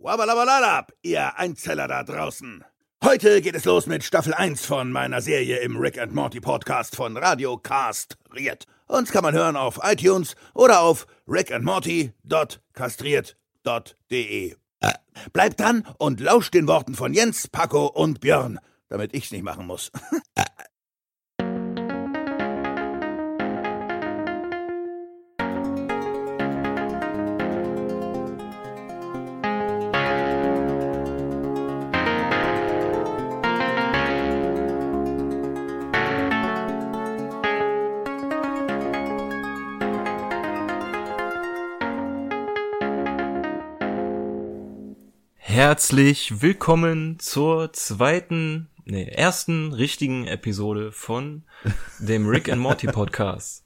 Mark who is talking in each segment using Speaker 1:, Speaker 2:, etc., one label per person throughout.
Speaker 1: Wabalabalab, ihr Einzeller da draußen. Heute geht es los mit Staffel 1 von meiner Serie im Rick and Morty Podcast von Radio Castriert. Uns kann man hören auf iTunes oder auf rickandmorty.castriert.de. Äh, bleibt dran und lauscht den Worten von Jens, Paco und Björn, damit ich's nicht machen muss.
Speaker 2: Herzlich willkommen zur zweiten, nee, ersten richtigen Episode von dem Rick and Morty Podcast.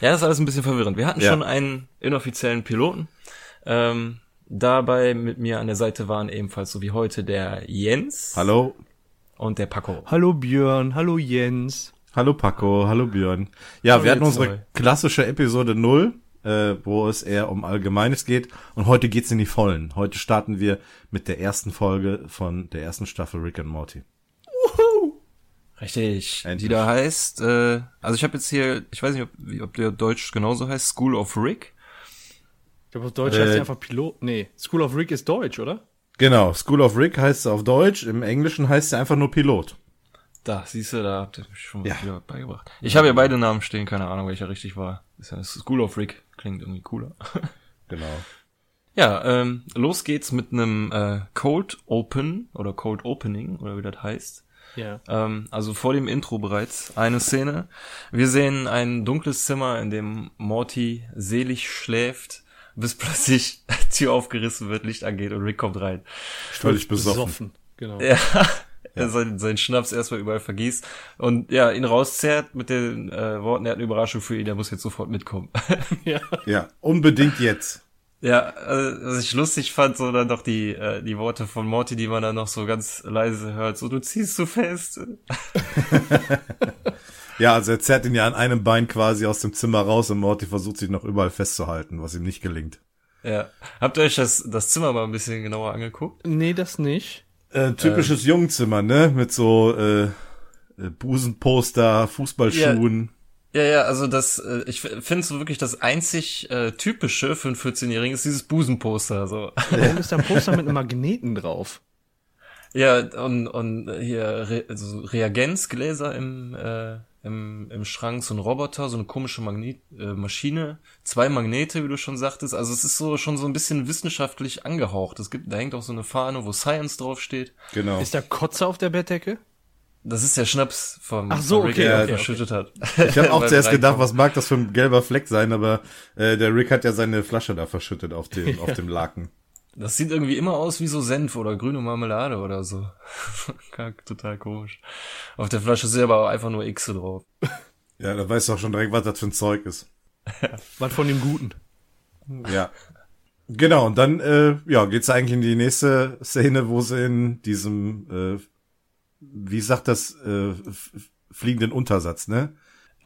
Speaker 2: Ja, das ist alles ein bisschen verwirrend. Wir hatten
Speaker 3: Ja.
Speaker 2: schon einen inoffiziellen Piloten. Ähm, dabei mit mir an der Seite waren ebenfalls so wie heute der Jens
Speaker 3: Hallo.
Speaker 2: und der Paco.
Speaker 4: Hallo Björn, hallo Jens.
Speaker 3: Hallo Paco, hallo Björn. Ja,
Speaker 2: Hallo
Speaker 3: wir hatten unsere
Speaker 2: zwei.
Speaker 3: klassische Episode 0, äh, wo es eher um Allgemeines geht. Und heute geht's in die Vollen. Heute starten wir mit der ersten Folge von der ersten Staffel Rick and Morty.
Speaker 2: Richtig.
Speaker 3: Endlich.
Speaker 2: Die da heißt, äh, also ich habe jetzt hier, ich weiß nicht, ob, ob der Deutsch genauso heißt, School of Rick.
Speaker 4: Ich glaube, auf Deutsch
Speaker 3: Äh,
Speaker 4: heißt die einfach Pilot. Nee, School of Rick ist Deutsch, oder?
Speaker 3: Genau, School of Rick heißt es auf Deutsch, im Englischen heißt es einfach nur Pilot.
Speaker 2: Da, siehst du, da habt ihr mich schon
Speaker 3: Ja.
Speaker 2: wieder beigebracht. Ich habe ja beide Namen stehen, keine Ahnung, welcher richtig war. Ist ja School of Rick, klingt irgendwie cooler.
Speaker 3: Genau.
Speaker 2: ja, ähm, los geht's mit einem äh, Cold Open oder Cold Opening oder wie das heißt.
Speaker 4: Ja.
Speaker 2: Ähm, also vor dem Intro bereits eine Szene. Wir sehen ein dunkles Zimmer, in dem Morty selig schläft, bis plötzlich Tür aufgerissen wird, Licht angeht und Rick kommt rein.
Speaker 3: Völlig besoffen.
Speaker 4: Genau.
Speaker 2: Ja. Er sein, sein Schnaps erstmal überall vergießt und ja, ihn rauszerrt mit den äh, Worten, er hat eine Überraschung für ihn, er muss jetzt sofort mitkommen.
Speaker 4: ja.
Speaker 3: Ja, unbedingt jetzt.
Speaker 2: ja, äh, was ich lustig fand, so dann doch die, äh, die Worte von Morty, die man dann noch so ganz leise hört, so du ziehst zu fest.
Speaker 3: Ja, also er zerrt ihn ja an einem Bein quasi aus dem Zimmer raus und Morty versucht sich noch überall festzuhalten, was ihm nicht gelingt.
Speaker 2: Ja. Habt ihr euch das, das Zimmer mal ein bisschen genauer angeguckt?
Speaker 4: Nee, das nicht.
Speaker 3: Äh, typisches Jungenzimmer, ne? Mit so äh, äh, Busenposter, Fußballschuhen.
Speaker 2: Ja, ja, also das, äh, ich finde so wirklich das einzig äh, typische für einen 14-Jährigen ist dieses Busenposter, so.
Speaker 4: Warum ist da ein Poster mit einem Magneten drauf?
Speaker 2: Ja, und, und hier Re also Reagenzgläser im, äh, im, im Schrank, so ein Roboter, so eine komische Magnet äh, Maschine, zwei Magnete, wie du schon sagtest. Also es ist so schon so ein bisschen wissenschaftlich angehaucht. Es gibt, da hängt auch so eine Fahne, wo Science draufsteht.
Speaker 3: Genau.
Speaker 4: Ist da Kotze auf der Bettdecke?
Speaker 2: Das ist der Schnaps vom,
Speaker 4: Ach so,
Speaker 2: Rick,
Speaker 4: okay,
Speaker 2: der
Speaker 3: okay,
Speaker 2: er
Speaker 4: okay.
Speaker 2: verschüttet hat.
Speaker 3: Ich habe auch zuerst gedacht, was mag das für ein gelber Fleck sein, aber äh, der Rick hat ja seine Flasche da verschüttet auf dem, auf dem Laken.
Speaker 2: Das sieht irgendwie immer aus wie so Senf oder grüne Marmelade oder so. Kack, Total komisch. Auf der Flasche ist aber auch einfach nur X drauf.
Speaker 3: Ja, da weißt du auch schon direkt, was das für ein Zeug ist.
Speaker 4: Was von dem Guten?
Speaker 3: Ja. Genau, und dann äh, ja, geht's eigentlich in die nächste Szene, wo sie in diesem, äh, wie sagt das, äh, fliegenden Untersatz, ne?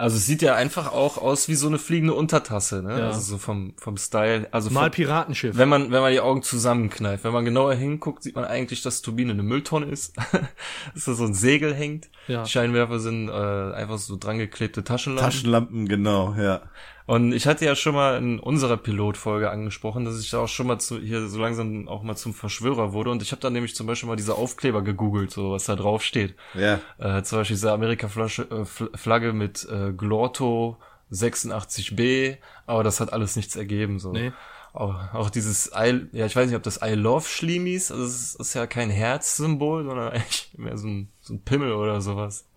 Speaker 2: Also es sieht ja einfach auch aus wie so eine fliegende Untertasse, ne?
Speaker 4: Ja.
Speaker 2: Also so vom, vom Style. Also
Speaker 4: Mal
Speaker 2: vom,
Speaker 4: Piratenschiff.
Speaker 2: wenn man, wenn man die Augen zusammenkneift, wenn man genauer hinguckt, sieht man eigentlich, dass Turbine eine Mülltonne ist. dass da so ein Segel hängt.
Speaker 4: Ja.
Speaker 2: Die Scheinwerfer sind äh, einfach so drangeklebte Taschenlampen.
Speaker 3: Taschenlampen, genau, ja.
Speaker 2: Und ich hatte ja schon mal in unserer Pilotfolge angesprochen, dass ich da auch schon mal zu, hier so langsam auch mal zum Verschwörer wurde. Und ich habe dann nämlich zum Beispiel mal diese Aufkleber gegoogelt, so was da drauf steht.
Speaker 3: Ja.
Speaker 2: Äh, zum Beispiel diese Amerika-Flagge äh, mit äh, Glorto 86b, aber das hat alles nichts ergeben. So.
Speaker 4: Nee.
Speaker 2: Auch, auch dieses I, ja, ich weiß nicht, ob das I love Schlimis, also es ist, ist ja kein Herzsymbol, sondern eigentlich mehr so ein, so ein Pimmel oder sowas.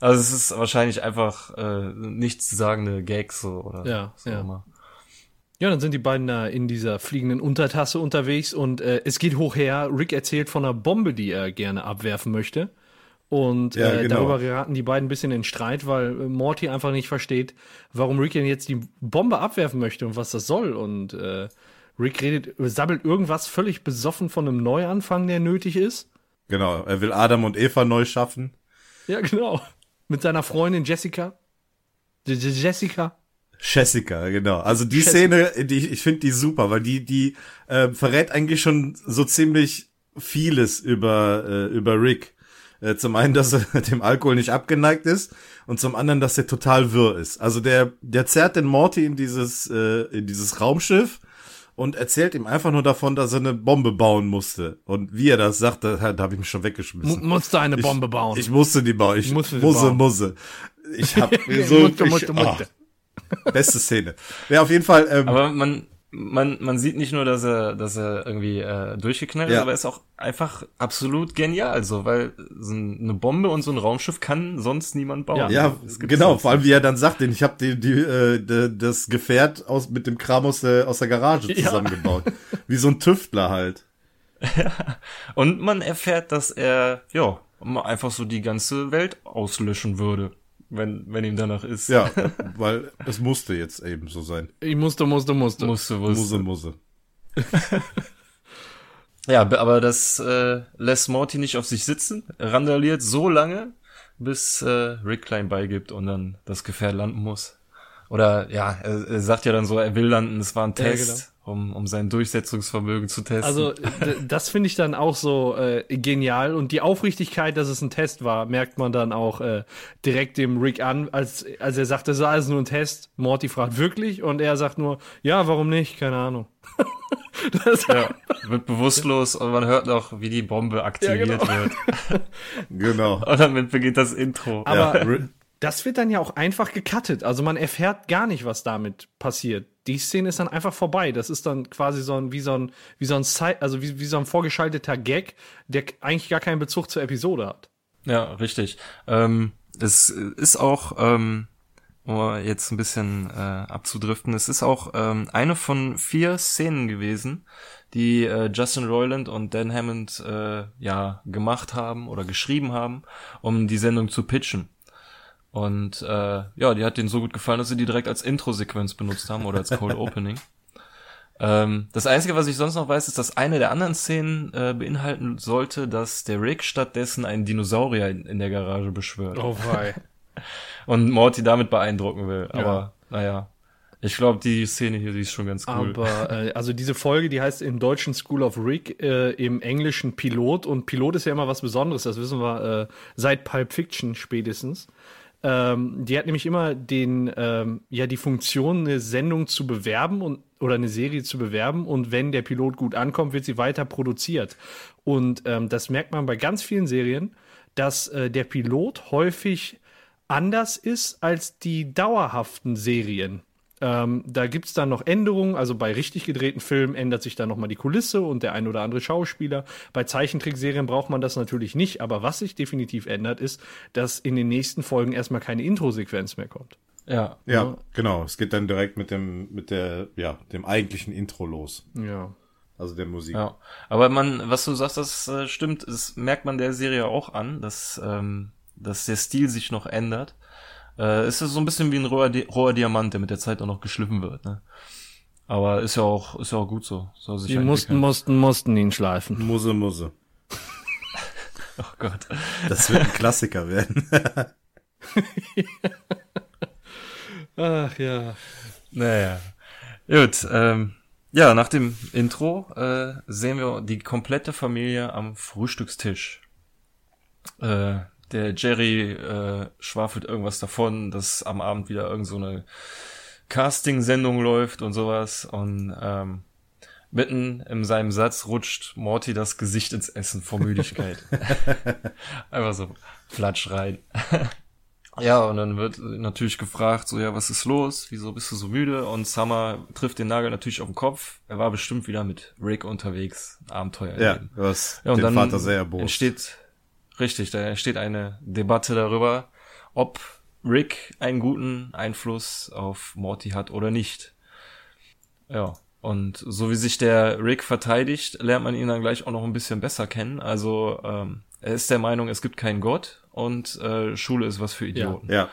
Speaker 2: also es ist wahrscheinlich einfach äh, nichtssagende Gags so oder
Speaker 4: Ja,
Speaker 2: so
Speaker 4: ja.
Speaker 2: immer.
Speaker 4: Ja, dann sind die beiden da in dieser fliegenden Untertasse unterwegs und äh, es geht hoch her. Rick erzählt von einer Bombe, die er gerne abwerfen möchte. Und
Speaker 3: Ja,
Speaker 4: äh,
Speaker 3: genau.
Speaker 4: darüber geraten die beiden ein bisschen in Streit, weil äh, Morty einfach nicht versteht, warum Rick denn jetzt die Bombe abwerfen möchte und was das soll. Und äh, Rick redet, sabbelt irgendwas völlig besoffen von einem Neuanfang, der nötig ist.
Speaker 3: Genau, er will Adam und Eva neu schaffen.
Speaker 4: Ja, genau. Mit seiner Freundin Jessica. Jessica.
Speaker 3: Jessica, genau. Also die Szene, die, ich finde die super, weil die, die äh, verrät eigentlich schon so ziemlich vieles über, äh, über Rick. Äh, zum einen, dass er dem Alkohol nicht abgeneigt ist und zum anderen, dass er total wirr ist. Also der, der zerrt den Morty in dieses, äh, in dieses Raumschiff und erzählt ihm einfach nur davon, dass er eine Bombe bauen musste. Und wie er das sagt, da, da habe ich mich schon weggeschmissen.
Speaker 4: Mu musste eine Bombe bauen.
Speaker 3: Ich musste die bauen. Ich
Speaker 4: Musste
Speaker 3: musste, musste. Ich hab mir so
Speaker 4: Musste,
Speaker 3: ich,
Speaker 4: musste, musste.
Speaker 3: ah, beste Szene. Ja, auf jeden Fall. Ähm,
Speaker 2: Aber man, man, man sieht nicht nur, dass er, dass er irgendwie äh, durchgeknallt ist,
Speaker 3: Ja.
Speaker 2: aber er ist auch einfach absolut genial, so, weil so ein- eine Bombe und so ein Raumschiff kann sonst niemand bauen.
Speaker 3: Ja,
Speaker 2: gibt's
Speaker 3: genau, vor allem wie er dann sagt, den ich habe die, die, äh, die, das Gefährt aus mit dem Kram aus der, aus der Garage
Speaker 4: Ja.
Speaker 3: zusammengebaut. Wie so ein Tüftler halt.
Speaker 2: Und man erfährt, dass er, ja, einfach so die ganze Welt auslöschen würde, wenn, wenn ihm danach ist.
Speaker 3: Ja, weil es musste jetzt eben so sein.
Speaker 4: Ich musste, musste, musste.
Speaker 2: Musste, wusste.
Speaker 3: Musse, Musse.
Speaker 2: Ja, be- aber das äh, lässt Morty nicht auf sich sitzen, randaliert so lange, bis äh, Rick klein beigibt und dann das Gefährt landen muss. Oder ja, er, er sagt ja dann so, er will landen, es war ein
Speaker 4: Ja,
Speaker 2: Test, um, um sein Durchsetzungsvermögen zu testen.
Speaker 4: Also das finde ich dann auch so äh, genial und die Aufrichtigkeit, dass es ein Test war, merkt man dann auch äh, direkt dem Rick an, als, als er sagt, das ist alles nur ein Test. Morty fragt wirklich und er sagt nur, ja, warum nicht? Keine Ahnung. das,
Speaker 2: ja, wird bewusstlos und man hört noch, wie die Bombe aktiviert
Speaker 4: genau.
Speaker 2: wird.
Speaker 3: Genau.
Speaker 2: Und damit beginnt das Intro.
Speaker 4: Aber
Speaker 3: Ja,
Speaker 4: das wird dann ja auch einfach gecuttet. Also man erfährt gar nicht, was damit passiert. Die Szene ist dann einfach vorbei. Das ist dann quasi so ein, wie so ein, wie so ein, also wie, wie so ein vorgeschalteter Gag, der eigentlich gar keinen Bezug zur Episode hat.
Speaker 2: Ja, richtig. Ähm, es ist auch, ähm, um jetzt ein bisschen äh, abzudriften, es ist auch ähm, eine von vier Szenen gewesen, die äh, Justin Roiland und Dan Hammond äh, ja gemacht haben oder geschrieben haben, um die Sendung zu pitchen. Und äh, ja, die hat denen so gut gefallen, dass sie die direkt als Intro-Sequenz benutzt haben oder als Cold Opening. Ähm, das Einzige, was ich sonst noch weiß, ist, dass eine der anderen Szenen äh, beinhalten sollte, dass der Rick stattdessen einen Dinosaurier in, in der Garage beschwört
Speaker 4: Oh wei.
Speaker 2: und Morty damit beeindrucken will. Aber naja, ich glaube, die Szene hier, die ist schon ganz cool.
Speaker 4: Aber äh, also diese Folge, die heißt im deutschen School of Rick, äh, im englischen Pilot. Und Pilot ist ja immer was Besonderes, das wissen wir äh, seit Pulp Fiction spätestens. Ähm, die hat nämlich immer den, ähm, ja, die Funktion, eine Sendung zu bewerben und oder eine Serie zu bewerben und wenn der Pilot gut ankommt, wird sie weiter produziert. Und ähm, das merkt man bei ganz vielen Serien, dass äh, der Pilot häufig anders ist als die dauerhaften Serien. Ähm, da gibt's dann noch Änderungen, also bei richtig gedrehten Filmen ändert sich dann nochmal die Kulisse und der ein oder andere Schauspieler. Bei Zeichentrickserien braucht man das natürlich nicht, aber was sich definitiv ändert, ist, dass in den nächsten Folgen erstmal keine Intro-Sequenz mehr kommt.
Speaker 2: ja.
Speaker 3: ja, genau. Es geht dann direkt mit dem, mit der, ja, dem eigentlichen Intro los.
Speaker 4: Ja.
Speaker 3: Also der Musik.
Speaker 2: Ja, aber man, was du sagst, das äh, stimmt, das merkt man der Serie auch an, dass, ähm, dass der Stil sich noch ändert. Äh, es ist so ein bisschen wie ein roher, Di roher Diamant, der mit der Zeit auch noch geschliffen wird, ne? Aber ist ja auch, ist ja auch gut so. Soll sich
Speaker 4: Die mussten, mussten, mussten ihn schleifen.
Speaker 3: Musse, Musse.
Speaker 2: Oh Gott.
Speaker 3: Das wird ein Klassiker werden.
Speaker 4: Ach ja.
Speaker 2: Naja. Gut, ähm, ja, nach dem Intro äh, sehen wir die komplette Familie am Frühstückstisch. Äh, der Jerry äh, schwafelt irgendwas davon, dass am Abend wieder irgend so eine Casting-Sendung läuft und sowas. Und ähm, mitten in seinem Satz rutscht Morty das Gesicht ins Essen vor Müdigkeit. Einfach so flatsch rein. Ja, und dann wird natürlich gefragt, so, ja, was ist los? Wieso bist du so müde? Und Summer trifft den Nagel natürlich auf den Kopf. Er war bestimmt wieder mit Rick unterwegs, Abenteuer
Speaker 3: ja,
Speaker 2: erleben.
Speaker 3: was
Speaker 2: Ja, und
Speaker 3: den
Speaker 2: dann
Speaker 3: Vater sehr erbost.
Speaker 2: entsteht, richtig, da entsteht eine Debatte darüber, ob Rick einen guten Einfluss auf Morty hat oder nicht. Ja, und so wie sich der Rick verteidigt, lernt man ihn dann gleich auch noch ein bisschen besser kennen. Also ähm, er ist der Meinung, es gibt keinen Gott und äh, Schule ist was für Idioten.
Speaker 3: Ja.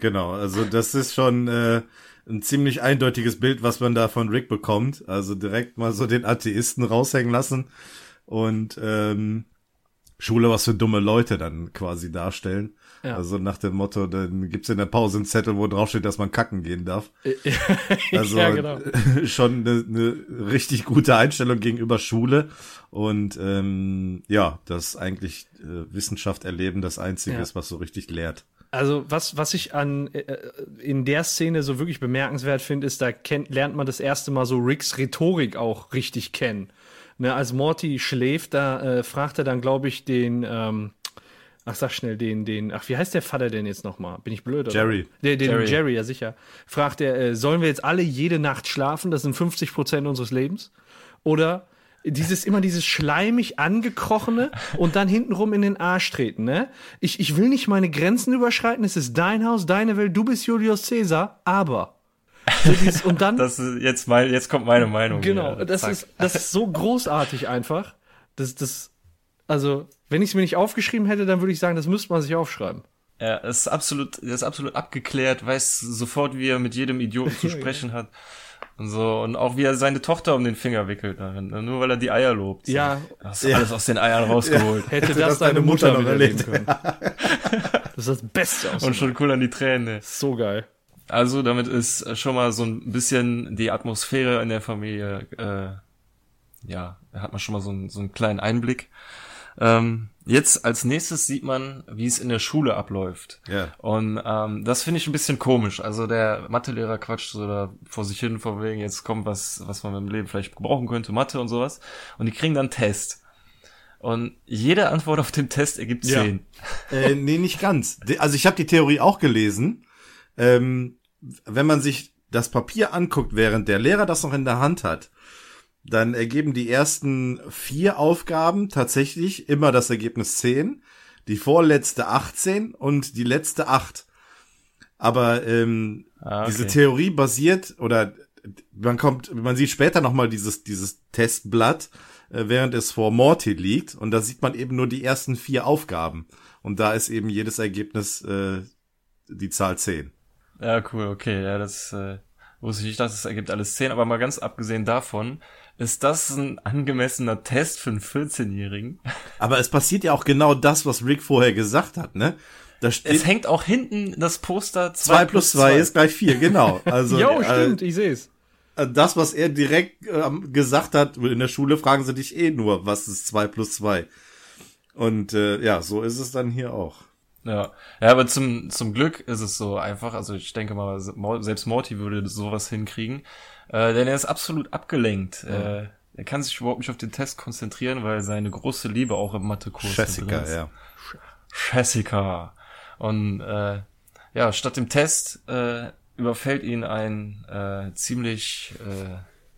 Speaker 3: Genau, also das ist schon äh, ein ziemlich eindeutiges Bild, was man da von Rick bekommt. Also direkt mal so den Atheisten raushängen lassen. Und ähm, Schule was für dumme Leute dann quasi darstellen.
Speaker 4: Ja.
Speaker 3: Also nach dem Motto, dann gibt's in der Pause einen Zettel, wo draufsteht, dass man kacken gehen darf. Also
Speaker 4: ja, genau.
Speaker 3: schon eine, eine richtig gute Einstellung gegenüber Schule. Und ähm, ja, dass eigentlich äh, Wissenschaft erleben das Einzige
Speaker 4: Ja.
Speaker 3: ist, was so richtig lehrt.
Speaker 4: Also was, was ich an äh, in der Szene so wirklich bemerkenswert finde, ist, da kennt, lernt man das erste Mal so Ricks Rhetorik auch richtig kennen. Ne, als Morty schläft, da äh, fragt er dann, glaube ich, den, ähm, ach sag schnell, den, den, ach, wie heißt der Vater denn jetzt nochmal? Bin ich blöd? Oder?
Speaker 3: Jerry.
Speaker 4: Der, den
Speaker 2: Jerry.
Speaker 4: Jerry. ja sicher. Fragt er, äh, sollen wir jetzt alle jede Nacht schlafen? Das sind 50 Prozent unseres Lebens. Oder dieses immer dieses schleimig angekrochene und dann hintenrum in den Arsch treten, ne? Ich, ich will nicht meine Grenzen überschreiten, es ist dein Haus, deine Welt, du bist Julius Caesar, aber. So und dann,
Speaker 2: Das ist jetzt mein, jetzt kommt meine Meinung.
Speaker 4: genau,
Speaker 2: wieder.
Speaker 4: das
Speaker 2: Zack.
Speaker 4: ist, das ist so großartig einfach. Das, das, also, wenn ich es mir nicht aufgeschrieben hätte, dann würde ich sagen, das müsste man sich aufschreiben.
Speaker 2: Er ist absolut, er ist absolut abgeklärt, weiß sofort, wie er mit jedem Idioten zu sprechen hat. Und so, und auch wie er seine Tochter um den Finger wickelt darin, nur weil er die Eier lobt.
Speaker 4: Ja.
Speaker 2: Hast du alles aus den Eiern rausgeholt.
Speaker 4: Hätte,
Speaker 3: Hätte
Speaker 4: das,
Speaker 3: das
Speaker 4: deine
Speaker 3: deine
Speaker 4: Mutter,
Speaker 3: Mutter noch erlebt.
Speaker 4: können. Das ist das Beste aus
Speaker 2: Und schon cool an die Tränen.
Speaker 4: So geil.
Speaker 2: Also damit ist schon mal so ein bisschen die Atmosphäre in der Familie, äh, ja, hat man schon mal so, einen- so einen kleinen Einblick. Ähm, jetzt als nächstes sieht man, wie es in der Schule abläuft.
Speaker 3: Ja.
Speaker 2: Und ähm, das finde ich ein bisschen komisch. Also der Mathelehrer quatscht so da vor sich hin, von wegen, jetzt kommt was, was man im Leben vielleicht gebrauchen könnte, Mathe und sowas. Und die kriegen dann einen Test. Und jede Antwort auf dem Test ergibt
Speaker 4: Ja.
Speaker 2: 10.
Speaker 3: Äh, nee, nicht ganz. Also ich habe die Theorie auch gelesen. Ähm, wenn man sich das Papier anguckt, während der Lehrer das noch in der Hand hat, dann ergeben die ersten vier Aufgaben tatsächlich immer das Ergebnis 10, die vorletzte 18 und die letzte 8. Aber ähm,
Speaker 2: Ah, okay.
Speaker 3: diese Theorie basiert oder man kommt, man sieht später noch mal dieses dieses Testblatt, äh, während es vor Morty liegt und da sieht man eben nur die ersten vier Aufgaben und da ist eben jedes Ergebnis äh, die Zahl 10.
Speaker 2: Ja, cool, okay. Ja, das äh, wusste ich nicht, dass es ergibt alles 10. Aber mal ganz abgesehen davon, ist das ein angemessener Test für einen 14-Jährigen?
Speaker 3: Aber es passiert ja auch genau das, was Rick vorher gesagt hat, ne? Da
Speaker 2: Es
Speaker 3: steht
Speaker 2: hängt auch hinten das Poster
Speaker 3: 2 plus 2 ist gleich 4, genau. Also
Speaker 4: Jo,
Speaker 3: äh,
Speaker 4: stimmt, ich sehe es.
Speaker 3: das, was er direkt ähm, gesagt hat, in der Schule fragen sie dich eh nur, was ist 2 plus 2. Und äh, ja, so ist es dann hier auch.
Speaker 2: Ja, ja, aber zum, zum Glück ist es so einfach. Also ich denke mal, selbst Morty würde sowas hinkriegen. Äh, denn er ist absolut abgelenkt. Äh, er kann sich überhaupt nicht auf den Test konzentrieren, weil seine große Liebe auch im Mathekurs
Speaker 3: Jessica,
Speaker 2: ist.
Speaker 3: ja.
Speaker 2: Jessica. Und äh, ja, statt dem Test äh, überfällt ihn ein äh, ziemlich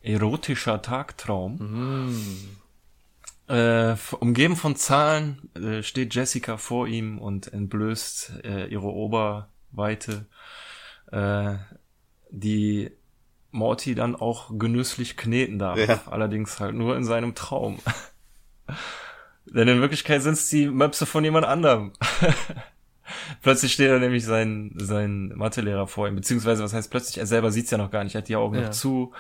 Speaker 2: äh, erotischer Tagtraum. Äh, umgeben von Zahlen äh, steht Jessica vor ihm und entblößt äh, ihre Oberweite, äh, die Morty dann auch genüsslich kneten darf.
Speaker 3: Ja.
Speaker 2: Allerdings halt nur in seinem Traum. Denn in Wirklichkeit sind es die Möpse von jemand anderem. plötzlich steht da nämlich sein, sein Mathelehrer vor ihm, beziehungsweise was heißt plötzlich, er selber sieht's ja noch gar nicht, er hat die Augen
Speaker 4: Ja.
Speaker 2: noch zu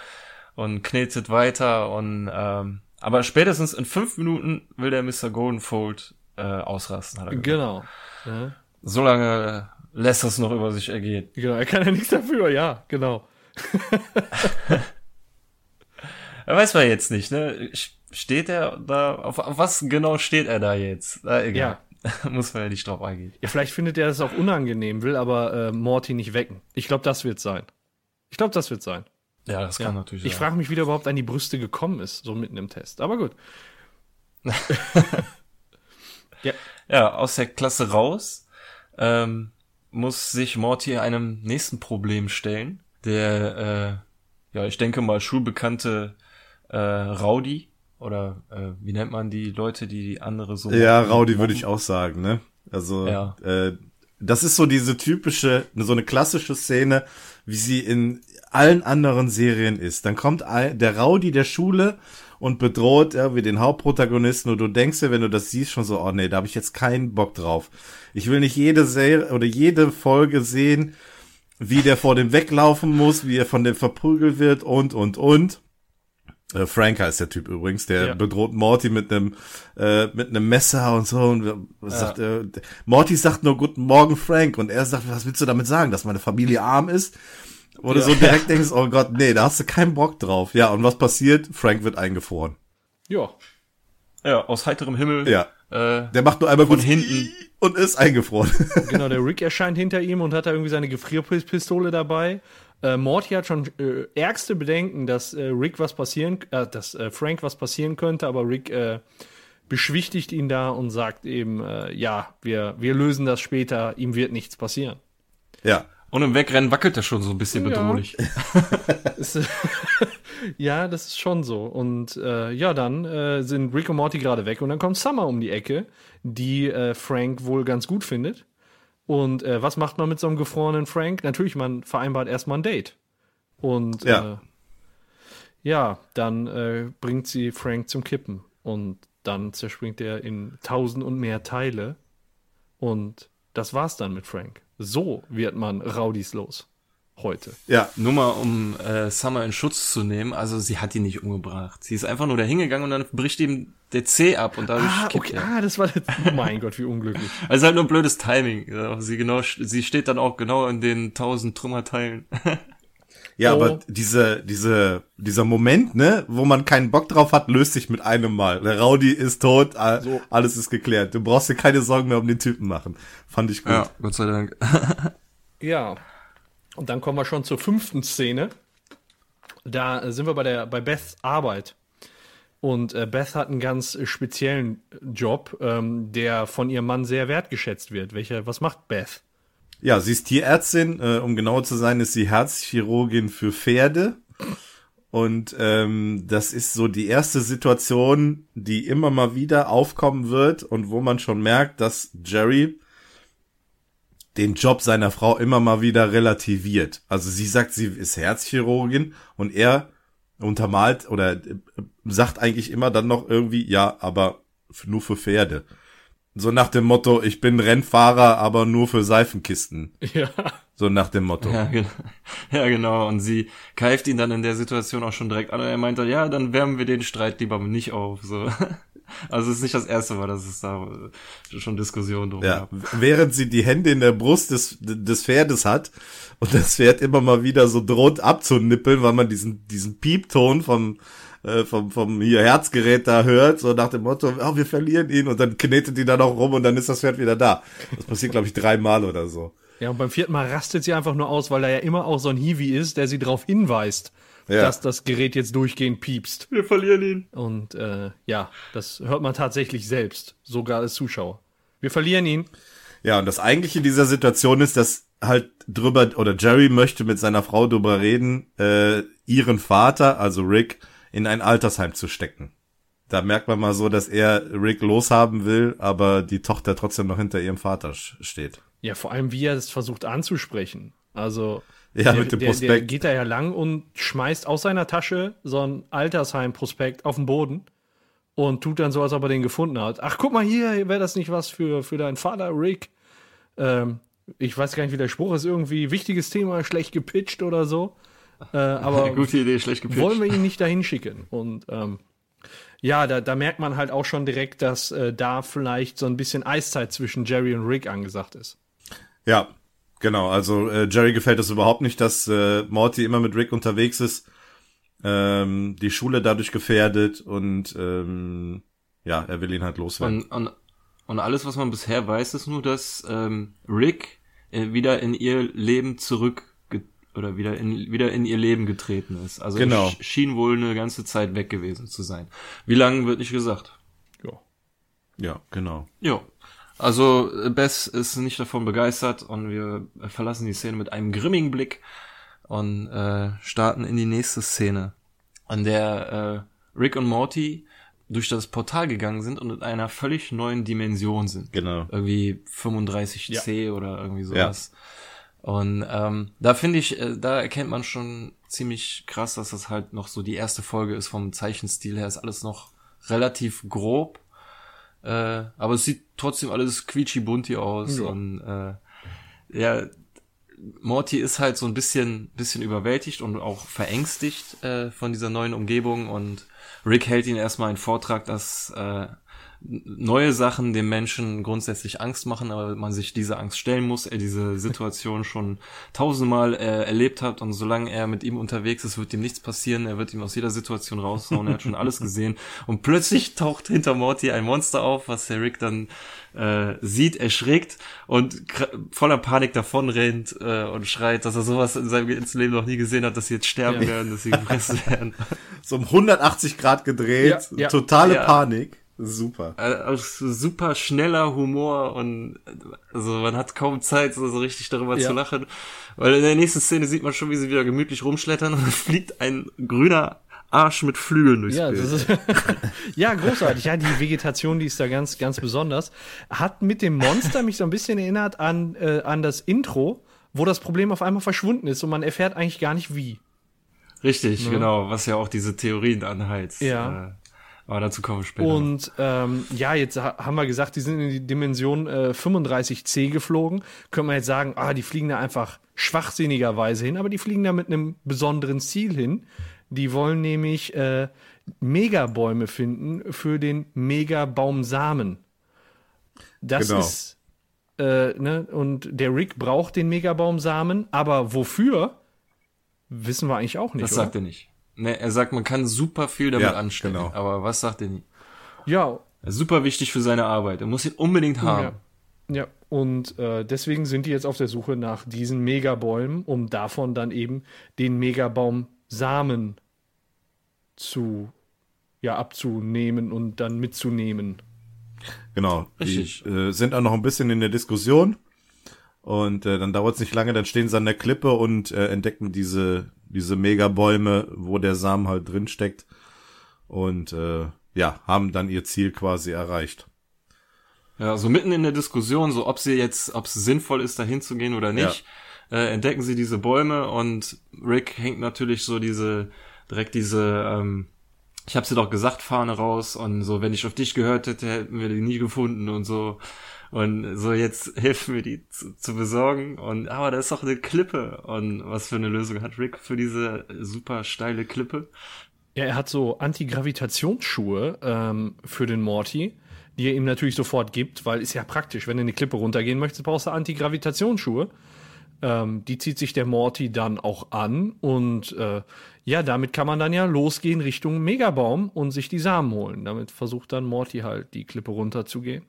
Speaker 2: und knetet weiter und ähm, aber spätestens in fünf Minuten will der Mr. Goldenfold äh, ausrasten, hat er gesagt.
Speaker 4: Genau. Ja,
Speaker 2: So lange lässt das noch über sich ergehen.
Speaker 4: genau. Er kann ja nichts dafür, ja, genau.
Speaker 2: Er weiß man jetzt nicht, ne? Steht er da, auf, auf was genau steht er da jetzt? Na, egal. Muss man ja nicht drauf eingehen.
Speaker 4: Ja, vielleicht findet er das auch unangenehm, will aber äh, Morty nicht wecken. Ich glaube, das wird sein. Ich glaube, das wird sein.
Speaker 2: Ja, das kann natürlich
Speaker 4: Ich
Speaker 2: sein.
Speaker 4: frage mich, wie der überhaupt an die Brüste gekommen ist, so mitten im Test. Aber gut. ja,
Speaker 2: Ja, aus der Klasse raus ähm, muss sich Morty einem nächsten Problem stellen. Der, äh, ja, ich denke mal, schulbekannte äh, Rowdy oder äh, wie nennt man die Leute, die die andere so
Speaker 3: Ja? Raudi würde ich auch sagen, ne? Also,
Speaker 2: Ja.
Speaker 3: äh, das ist so diese typische, so eine klassische Szene, wie sie in allen anderen Serien ist. Dann kommt der Raudi der Schule und bedroht irgendwie den Hauptprotagonisten und du denkst dir, wenn du das siehst, schon so, oh nee, da habe ich jetzt keinen Bock drauf. Ich will nicht jede Serie oder jede Folge sehen, wie der vor dem weglaufen muss, wie er von dem verprügelt wird und, und, und. Äh, Frank heißt der Typ übrigens, der
Speaker 4: Ja.
Speaker 3: bedroht Morty mit einem äh, mit einem Messer und so und sagt, äh, Morty sagt nur Guten Morgen Frank und er sagt, was willst du damit sagen, dass meine Familie arm ist? Wo du so direkt denkst, oh Gott, nee, da hast du keinen Bock drauf. Ja, und was passiert? Frank wird eingefroren.
Speaker 4: Ja.
Speaker 2: Ja, aus heiterem Himmel.
Speaker 3: Ja.
Speaker 2: Äh,
Speaker 3: Der macht nur einmal
Speaker 2: Von
Speaker 3: kurz
Speaker 2: hinten.
Speaker 3: und ist eingefroren.
Speaker 4: Genau, der Rick erscheint hinter ihm und hat da irgendwie seine Gefrierpistole dabei. Äh, Morty hat schon äh, ärgste Bedenken, dass äh, Rick was passieren, äh, dass äh, Frank was passieren könnte, aber Rick äh, beschwichtigt ihn da und sagt eben, äh, ja, wir, wir lösen das später, ihm wird nichts passieren.
Speaker 3: ja.
Speaker 2: Und im Wegrennen wackelt er schon so ein bisschen
Speaker 4: Ja.
Speaker 2: bedrohlich.
Speaker 4: Ja, das ist schon so. Und äh, ja, dann äh, sind Rick und Morty gerade weg und dann kommt Summer um die Ecke, die äh, Frank wohl ganz gut findet. Und äh, was macht man mit so einem gefrorenen Frank? Natürlich, man vereinbart erstmal ein Date. Und
Speaker 3: Ja.
Speaker 4: äh, ja, dann äh, bringt sie Frank zum Kippen. Und dann zerspringt er in tausend und mehr Teile. Und das war's dann mit Frank. So wird man Raudis los. Heute.
Speaker 3: Ja,
Speaker 2: Nur mal, um äh, Summer in Schutz zu nehmen. Also sie hat ihn nicht umgebracht. Sie ist einfach nur da hingegangen und dann bricht ihm der C ab und dadurch
Speaker 4: Ah,
Speaker 2: kippt
Speaker 4: okay.
Speaker 2: er.
Speaker 4: Ah, das war das. Mein Gott, wie unglücklich.
Speaker 2: Also halt nur blödes Timing. Sie genau, sie steht dann auch genau in den tausend Trümmerteilen.
Speaker 3: Ja,
Speaker 4: Oh.
Speaker 3: aber diese, diese, dieser Moment, ne, wo man keinen Bock drauf hat, löst sich mit einem Mal. Der Rowdy ist tot, a-
Speaker 4: So.
Speaker 3: alles ist geklärt. Du brauchst dir keine Sorgen mehr um den Typen machen. Fand ich gut.
Speaker 2: Ja, Gott sei Dank.
Speaker 4: Ja. Und dann kommen wir schon zur fünften Szene. Da äh, sind wir bei der bei Beths Arbeit. Und äh, Beth hat einen ganz speziellen Job, ähm, der von ihrem Mann sehr wertgeschätzt wird. Welcher, was macht Beth?
Speaker 3: Ja, sie ist Tierärztin, äh, um genauer zu sein, ist sie Herzchirurgin für Pferde. Und ähm, das ist so die erste Situation, die immer mal wieder aufkommen wird und wo man schon merkt, dass Jerry den Job seiner Frau immer mal wieder relativiert. Also sie sagt, sie ist Herzchirurgin und er untermalt oder äh, sagt eigentlich immer dann noch irgendwie, ja, aber nur für Pferde. So nach dem Motto, ich bin Rennfahrer, aber nur für Seifenkisten.
Speaker 4: Ja.
Speaker 3: So nach dem Motto.
Speaker 2: Ja, genau. ja, genau. Und sie keift ihn dann in der Situation auch schon direkt an und er meint dann, ja, dann wärmen wir den Streit lieber nicht auf. So. Also es ist nicht das erste Mal, dass es da äh, schon Diskussionen drum
Speaker 3: Ja,
Speaker 2: gab.
Speaker 3: während sie die Hände in der Brust des, des Pferdes hat und das Pferd immer mal wieder so droht abzunippeln, weil man diesen, diesen Piepton vom, äh, vom, vom hier Herzgerät da hört, so nach dem Motto, oh, wir verlieren ihn und dann knetet die dann auch rum und dann ist das Pferd wieder da. Das passiert, glaube ich, dreimal oder so.
Speaker 4: Ja, und beim vierten Mal rastet sie einfach nur aus, weil da ja immer auch so ein Hiwi ist, der sie darauf hinweist,
Speaker 3: Ja.
Speaker 4: dass das Gerät jetzt durchgehend piepst.
Speaker 2: Wir verlieren ihn.
Speaker 4: Und äh, ja, das hört man tatsächlich selbst, sogar als Zuschauer. Wir verlieren ihn.
Speaker 3: Ja, und das eigentliche dieser Situation ist, dass halt drüber, oder Jerry möchte mit seiner Frau drüber reden, äh, ihren Vater, also Rick, in ein Altersheim zu stecken. Da merkt man mal so, dass er Rick loshaben will, aber die Tochter trotzdem noch hinter ihrem Vater steht.
Speaker 4: Ja, vor allem, wie er es versucht anzusprechen. Also,
Speaker 3: Ja,
Speaker 4: der,
Speaker 3: mit dem
Speaker 4: der, der
Speaker 3: Prospekt.
Speaker 4: geht da ja lang und schmeißt aus seiner Tasche so ein Altersheim-Prospekt auf den Boden und tut dann so, als ob er den gefunden hat. Ach, guck mal hier, wäre das nicht was für, für deinen Vater, Rick? Ähm, ich weiß gar nicht, wie der Spruch ist. Irgendwie wichtiges Thema, schlecht gepitcht oder so. Äh, aber
Speaker 2: Gute Idee, schlecht gepitcht.
Speaker 4: wollen wir ihn nicht dahin schicken. Und ähm, ja, da, da merkt man halt auch schon direkt, dass äh, da vielleicht so ein bisschen Eiszeit zwischen Jerry und Rick angesagt ist.
Speaker 3: Ja, genau. Also äh, Jerry gefällt es überhaupt nicht, dass äh, Morty immer mit Rick unterwegs ist. Ähm, die Schule dadurch gefährdet und ähm, ja, er will ihn halt loswerden.
Speaker 2: Und, und, und alles, was man bisher weiß, ist nur, dass ähm, Rick äh, wieder in ihr Leben zurück oder wieder in wieder in ihr Leben getreten ist. Also
Speaker 3: Genau.
Speaker 2: sch- schien wohl eine ganze Zeit weg gewesen zu sein. Wie lange wird nicht gesagt.
Speaker 4: Ja.
Speaker 3: Ja, genau.
Speaker 2: Jo. Also Bess ist nicht davon begeistert und wir verlassen die Szene mit einem grimmigen Blick und äh, starten in die nächste Szene, an der äh, Rick und Morty durch das Portal gegangen sind und in einer völlig neuen Dimension sind.
Speaker 3: Genau.
Speaker 2: Irgendwie 35C oder irgendwie sowas.
Speaker 3: Ja.
Speaker 2: Und ähm, da finde ich, äh, da erkennt man schon ziemlich krass, dass das halt noch so die erste Folge ist vom Zeichenstil her. Ist alles noch relativ grob. Äh, aber es sieht trotzdem alles quietschi bunti aus
Speaker 4: Ja.
Speaker 2: und äh, ja, Morty ist halt so ein bisschen, bisschen überwältigt und auch verängstigt äh, von dieser neuen Umgebung und Rick hält ihn erstmal einen Vortrag, dass äh, neue Sachen dem Menschen grundsätzlich Angst machen, aber man sich diese Angst stellen muss, er diese Situation schon tausendmal äh, erlebt hat und solange er mit ihm unterwegs ist, wird ihm nichts passieren, er wird ihm aus jeder Situation raushauen, er hat schon alles gesehen und plötzlich taucht hinter Morty ein Monster auf, was der Rick dann äh, sieht, erschrickt und voller Panik davon rennt äh, und schreit, dass er sowas in seinem ganzen Leben noch nie gesehen hat, dass sie jetzt sterben ja. werden, dass sie gefressen werden.
Speaker 3: So um 180 Grad gedreht, ja, ja. totale Panik. Super.
Speaker 2: Also, super schneller Humor und also man hat kaum Zeit, so, so richtig darüber ja. zu lachen. Weil in der nächsten Szene sieht man schon, wie sie wieder gemütlich rumschlettern und fliegt ein grüner Arsch mit Flügeln durchs
Speaker 4: ja, Bild. Ist, ja, großartig. Ja, die Vegetation, die ist da ganz, ganz besonders. Hat mit dem Monster mich so ein bisschen erinnert an, äh, an das Intro, wo das Problem auf einmal verschwunden ist und man erfährt eigentlich gar nicht wie.
Speaker 2: Richtig, ne? genau, was ja auch diese Theorien anheizt.
Speaker 4: Ja.
Speaker 2: Aber dazu kommen wir später.
Speaker 4: Und ähm, ja, jetzt haben wir gesagt, die sind in die Dimension äh, 35c geflogen. Können wir jetzt sagen, ah, die fliegen da einfach schwachsinnigerweise hin, aber die fliegen da mit einem besonderen Ziel hin. Die wollen nämlich äh, Megabäume finden für den Megabaumsamen. Das genau. ist äh, ne, und der Rick braucht den Megabaumsamen, aber wofür wissen wir eigentlich auch nicht.
Speaker 2: Das sagt er nicht. Ne, er sagt, man kann super viel damit ja, anstellen. Genau. Aber was sagt er nie?
Speaker 4: Ja.
Speaker 2: Super wichtig für seine Arbeit. Er muss ihn unbedingt haben.
Speaker 4: Ja, ja. und äh, deswegen sind die jetzt auf der Suche nach diesen Megabäumen, um davon dann eben den Megabaum-Samen zu, ja, abzunehmen und dann mitzunehmen.
Speaker 3: Genau. Richtig. Die äh, sind auch noch ein bisschen in der Diskussion. Und äh, dann dauert es nicht lange, dann stehen sie an der Klippe und äh, entdecken diese, diese Megabäume, wo der Samen halt drin steckt. Und äh, ja, haben dann ihr Ziel quasi erreicht.
Speaker 2: Ja, so mitten in der Diskussion, so ob sie jetzt, ob es sinnvoll ist, da hinzugehen oder nicht, ja. äh, entdecken sie diese Bäume und Rick hängt natürlich so diese, direkt diese, ähm, ich habe sie doch gesagt, Fahne raus und so, wenn ich auf dich gehört hätte, hätten wir die nie gefunden und so. Und so, jetzt helfen wir die zu, zu besorgen. Und aber da ist doch eine Klippe. Und was für eine Lösung hat Rick für diese super steile Klippe?
Speaker 4: Ja, er hat so Antigravitationsschuhe ähm, für den Morty, die er ihm natürlich sofort gibt, weil ist ja praktisch, wenn du eine Klippe runtergehen möchtest, brauchst du Antigravitationsschuhe. Ähm, die zieht sich der Morty dann auch an und äh, ja, damit kann man dann ja losgehen Richtung Megabaum und sich die Samen holen. Damit versucht dann Morty halt die Klippe runterzugehen.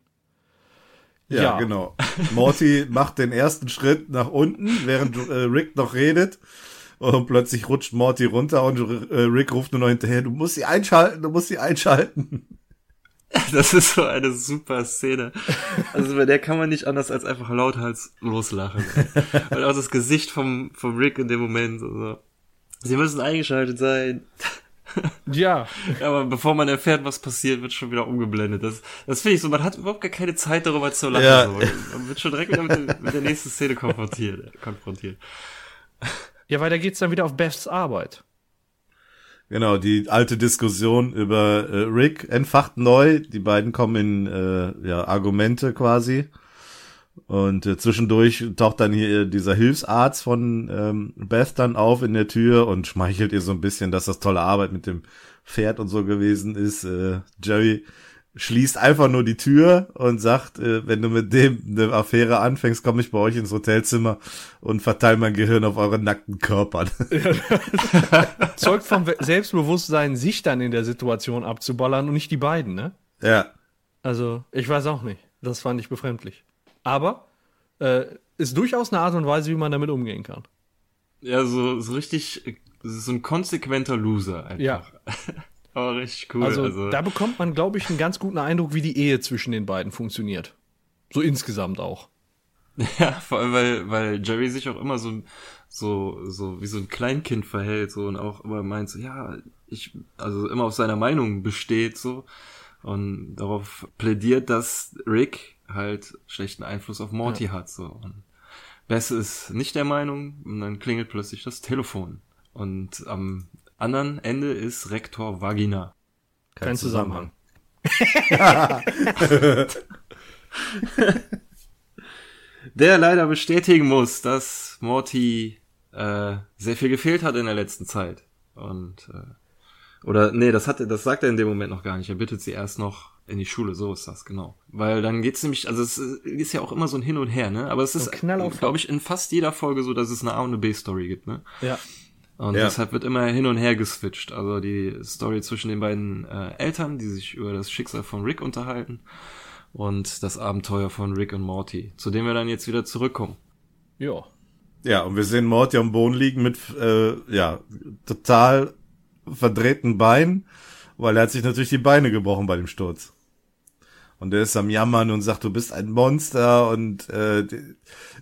Speaker 3: Ja, ja, genau. Morty macht den ersten Schritt nach unten, während äh, Rick noch redet. Und plötzlich rutscht Morty runter und äh, Rick ruft nur noch hinterher, du musst sie einschalten, du musst sie einschalten.
Speaker 2: Das ist so eine super Szene. Also bei der kann man nicht anders als einfach lauthals loslachen. Weil auch das Gesicht vom, vom Rick in dem Moment so. Also, sie müssen eingeschaltet sein.
Speaker 4: Ja.
Speaker 2: Aber bevor man erfährt, was passiert, wird schon wieder umgeblendet. Das, das finde ich so, man hat überhaupt gar keine Zeit darüber zu lachen.
Speaker 3: Ja.
Speaker 2: So. Man wird schon direkt wieder mit, mit der nächsten Szene konfrontiert. konfrontiert.
Speaker 4: Ja, weiter geht's dann wieder auf Beths Arbeit.
Speaker 3: Genau, die alte Diskussion über äh, Rick entfacht neu. Die beiden kommen in äh, ja, Argumente quasi. Und äh, zwischendurch taucht dann hier dieser Hilfsarzt von ähm, Beth dann auf in der Tür und schmeichelt ihr so ein bisschen, dass das tolle Arbeit mit dem Pferd und so gewesen ist. Äh, Jerry schließt einfach nur die Tür und sagt, äh, wenn du mit dem eine Affäre anfängst, komme ich bei euch ins Hotelzimmer und verteile mein Gehirn auf euren nackten Körpern.
Speaker 4: Zeugt vom Selbstbewusstsein, sich dann in der Situation abzuballern und nicht die beiden, ne?
Speaker 3: Ja.
Speaker 4: Also, ich weiß auch nicht. Das fand ich befremdlich. Aber äh, ist durchaus eine Art und Weise, wie man damit umgehen kann.
Speaker 2: Ja, so, so richtig, so ein konsequenter Loser einfach.
Speaker 4: Ja.
Speaker 2: Aber richtig cool.
Speaker 4: Also, also. da bekommt man, glaube ich, einen ganz guten Eindruck, wie die Ehe zwischen den beiden funktioniert. So insgesamt auch.
Speaker 2: Ja, vor allem, weil, weil Jerry sich auch immer so, so, so wie so ein Kleinkind verhält, so und auch immer meint so, ja, ich, also immer auf seiner Meinung besteht, so und darauf plädiert, dass Rick halt schlechten Einfluss auf Morty ja. hat. So. Und Bess ist nicht der Meinung und dann klingelt plötzlich das Telefon. Und am anderen Ende ist Rektor Vagina.
Speaker 4: Kein, Kein Zusammenhang.
Speaker 2: der leider bestätigen muss, dass Morty äh, sehr viel gefehlt hat in der letzten Zeit. Und äh, oder nee, das hat er, das sagt er in dem Moment noch gar nicht. Er bittet sie erst noch in die Schule, so ist das, genau. Weil dann geht's nämlich, also es ist ja auch immer so ein Hin und Her, ne? Aber es ist,
Speaker 4: Knall auf-
Speaker 2: glaube ich, in fast jeder Folge so, dass es eine A und eine B-Story gibt, ne?
Speaker 4: Ja.
Speaker 2: Und
Speaker 3: Ja.
Speaker 2: deshalb wird immer hin und her geswitcht. Also die Story zwischen den beiden äh, Eltern, die sich über das Schicksal von Rick unterhalten und das Abenteuer von Rick und Morty, zu dem wir dann jetzt wieder zurückkommen.
Speaker 4: Ja.
Speaker 3: Ja, und wir sehen Morty am Boden liegen mit, äh, ja, total verdrehten Beinen, weil er hat sich natürlich die Beine gebrochen bei dem Sturz. Und er ist am Jammern und sagt, du bist ein Monster und äh,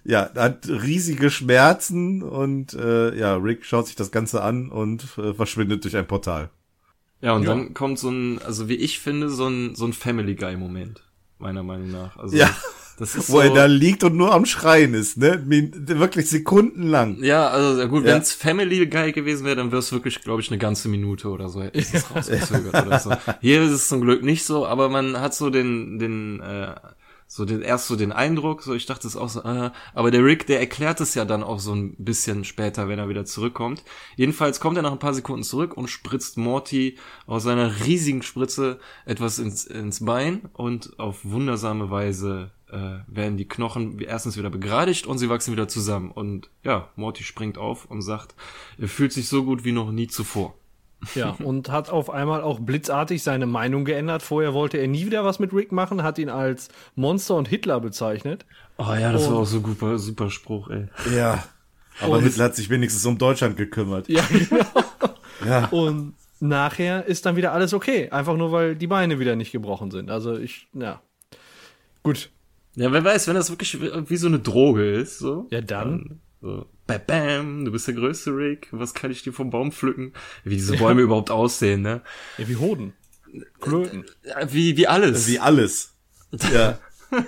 Speaker 3: ja, hat riesige Schmerzen und äh, ja, Rick schaut sich das Ganze an und äh, verschwindet durch ein Portal.
Speaker 2: Ja, und
Speaker 4: Ja.
Speaker 2: dann kommt so ein, also wie ich finde, so ein, so ein Family Guy-Moment, meiner Meinung nach. Also,
Speaker 3: Ja.
Speaker 2: Das ist
Speaker 3: Wo
Speaker 2: so,
Speaker 3: er da liegt und nur am Schreien ist, ne? Wirklich sekundenlang.
Speaker 2: Ja, also gut,
Speaker 3: Ja.
Speaker 2: wenn's Family Guy gewesen wäre, dann wäre es wirklich, glaube ich, eine ganze Minute oder so, hätte ich es rausgezögert oder so. Hier ist es zum Glück nicht so, aber man hat so den, den, äh, so den, erst so den Eindruck, so ich dachte es auch so, äh, aber der Rick, der erklärt es ja dann auch so ein bisschen später, wenn er wieder zurückkommt. Jedenfalls kommt er nach ein paar Sekunden zurück und spritzt Morty aus seiner riesigen Spritze etwas ins, ins Bein und auf wundersame Weise äh, werden die Knochen erstens wieder begradigt und sie wachsen wieder zusammen. Und ja, Morty springt auf und sagt, er fühlt sich so gut wie noch nie zuvor.
Speaker 4: Ja, und hat auf einmal auch blitzartig seine Meinung geändert. Vorher wollte er nie wieder was mit Rick machen, hat ihn als Monster und Hitler bezeichnet.
Speaker 2: Oh ja, das
Speaker 4: Und-
Speaker 2: war auch so super, super Spruch, ey.
Speaker 3: Ja. Aber
Speaker 4: Und-
Speaker 3: Hitler hat sich wenigstens um Deutschland gekümmert.
Speaker 4: Ja, genau.
Speaker 3: Ja.
Speaker 4: Und nachher ist dann wieder alles okay. Einfach nur, weil die Beine wieder nicht gebrochen sind. Also ich, ja. Gut.
Speaker 2: Ja, wer weiß, wenn das wirklich wie so eine Droge ist, so.
Speaker 4: Ja, dann.
Speaker 2: So, bam, bam, du bist der größte Rick, was kann ich dir vom Baum pflücken? Wie diese Bäume überhaupt aussehen, ne?
Speaker 4: Ja, wie Hoden. Klöten.
Speaker 2: Ja, Wie, wie alles.
Speaker 3: Wie alles. Ja.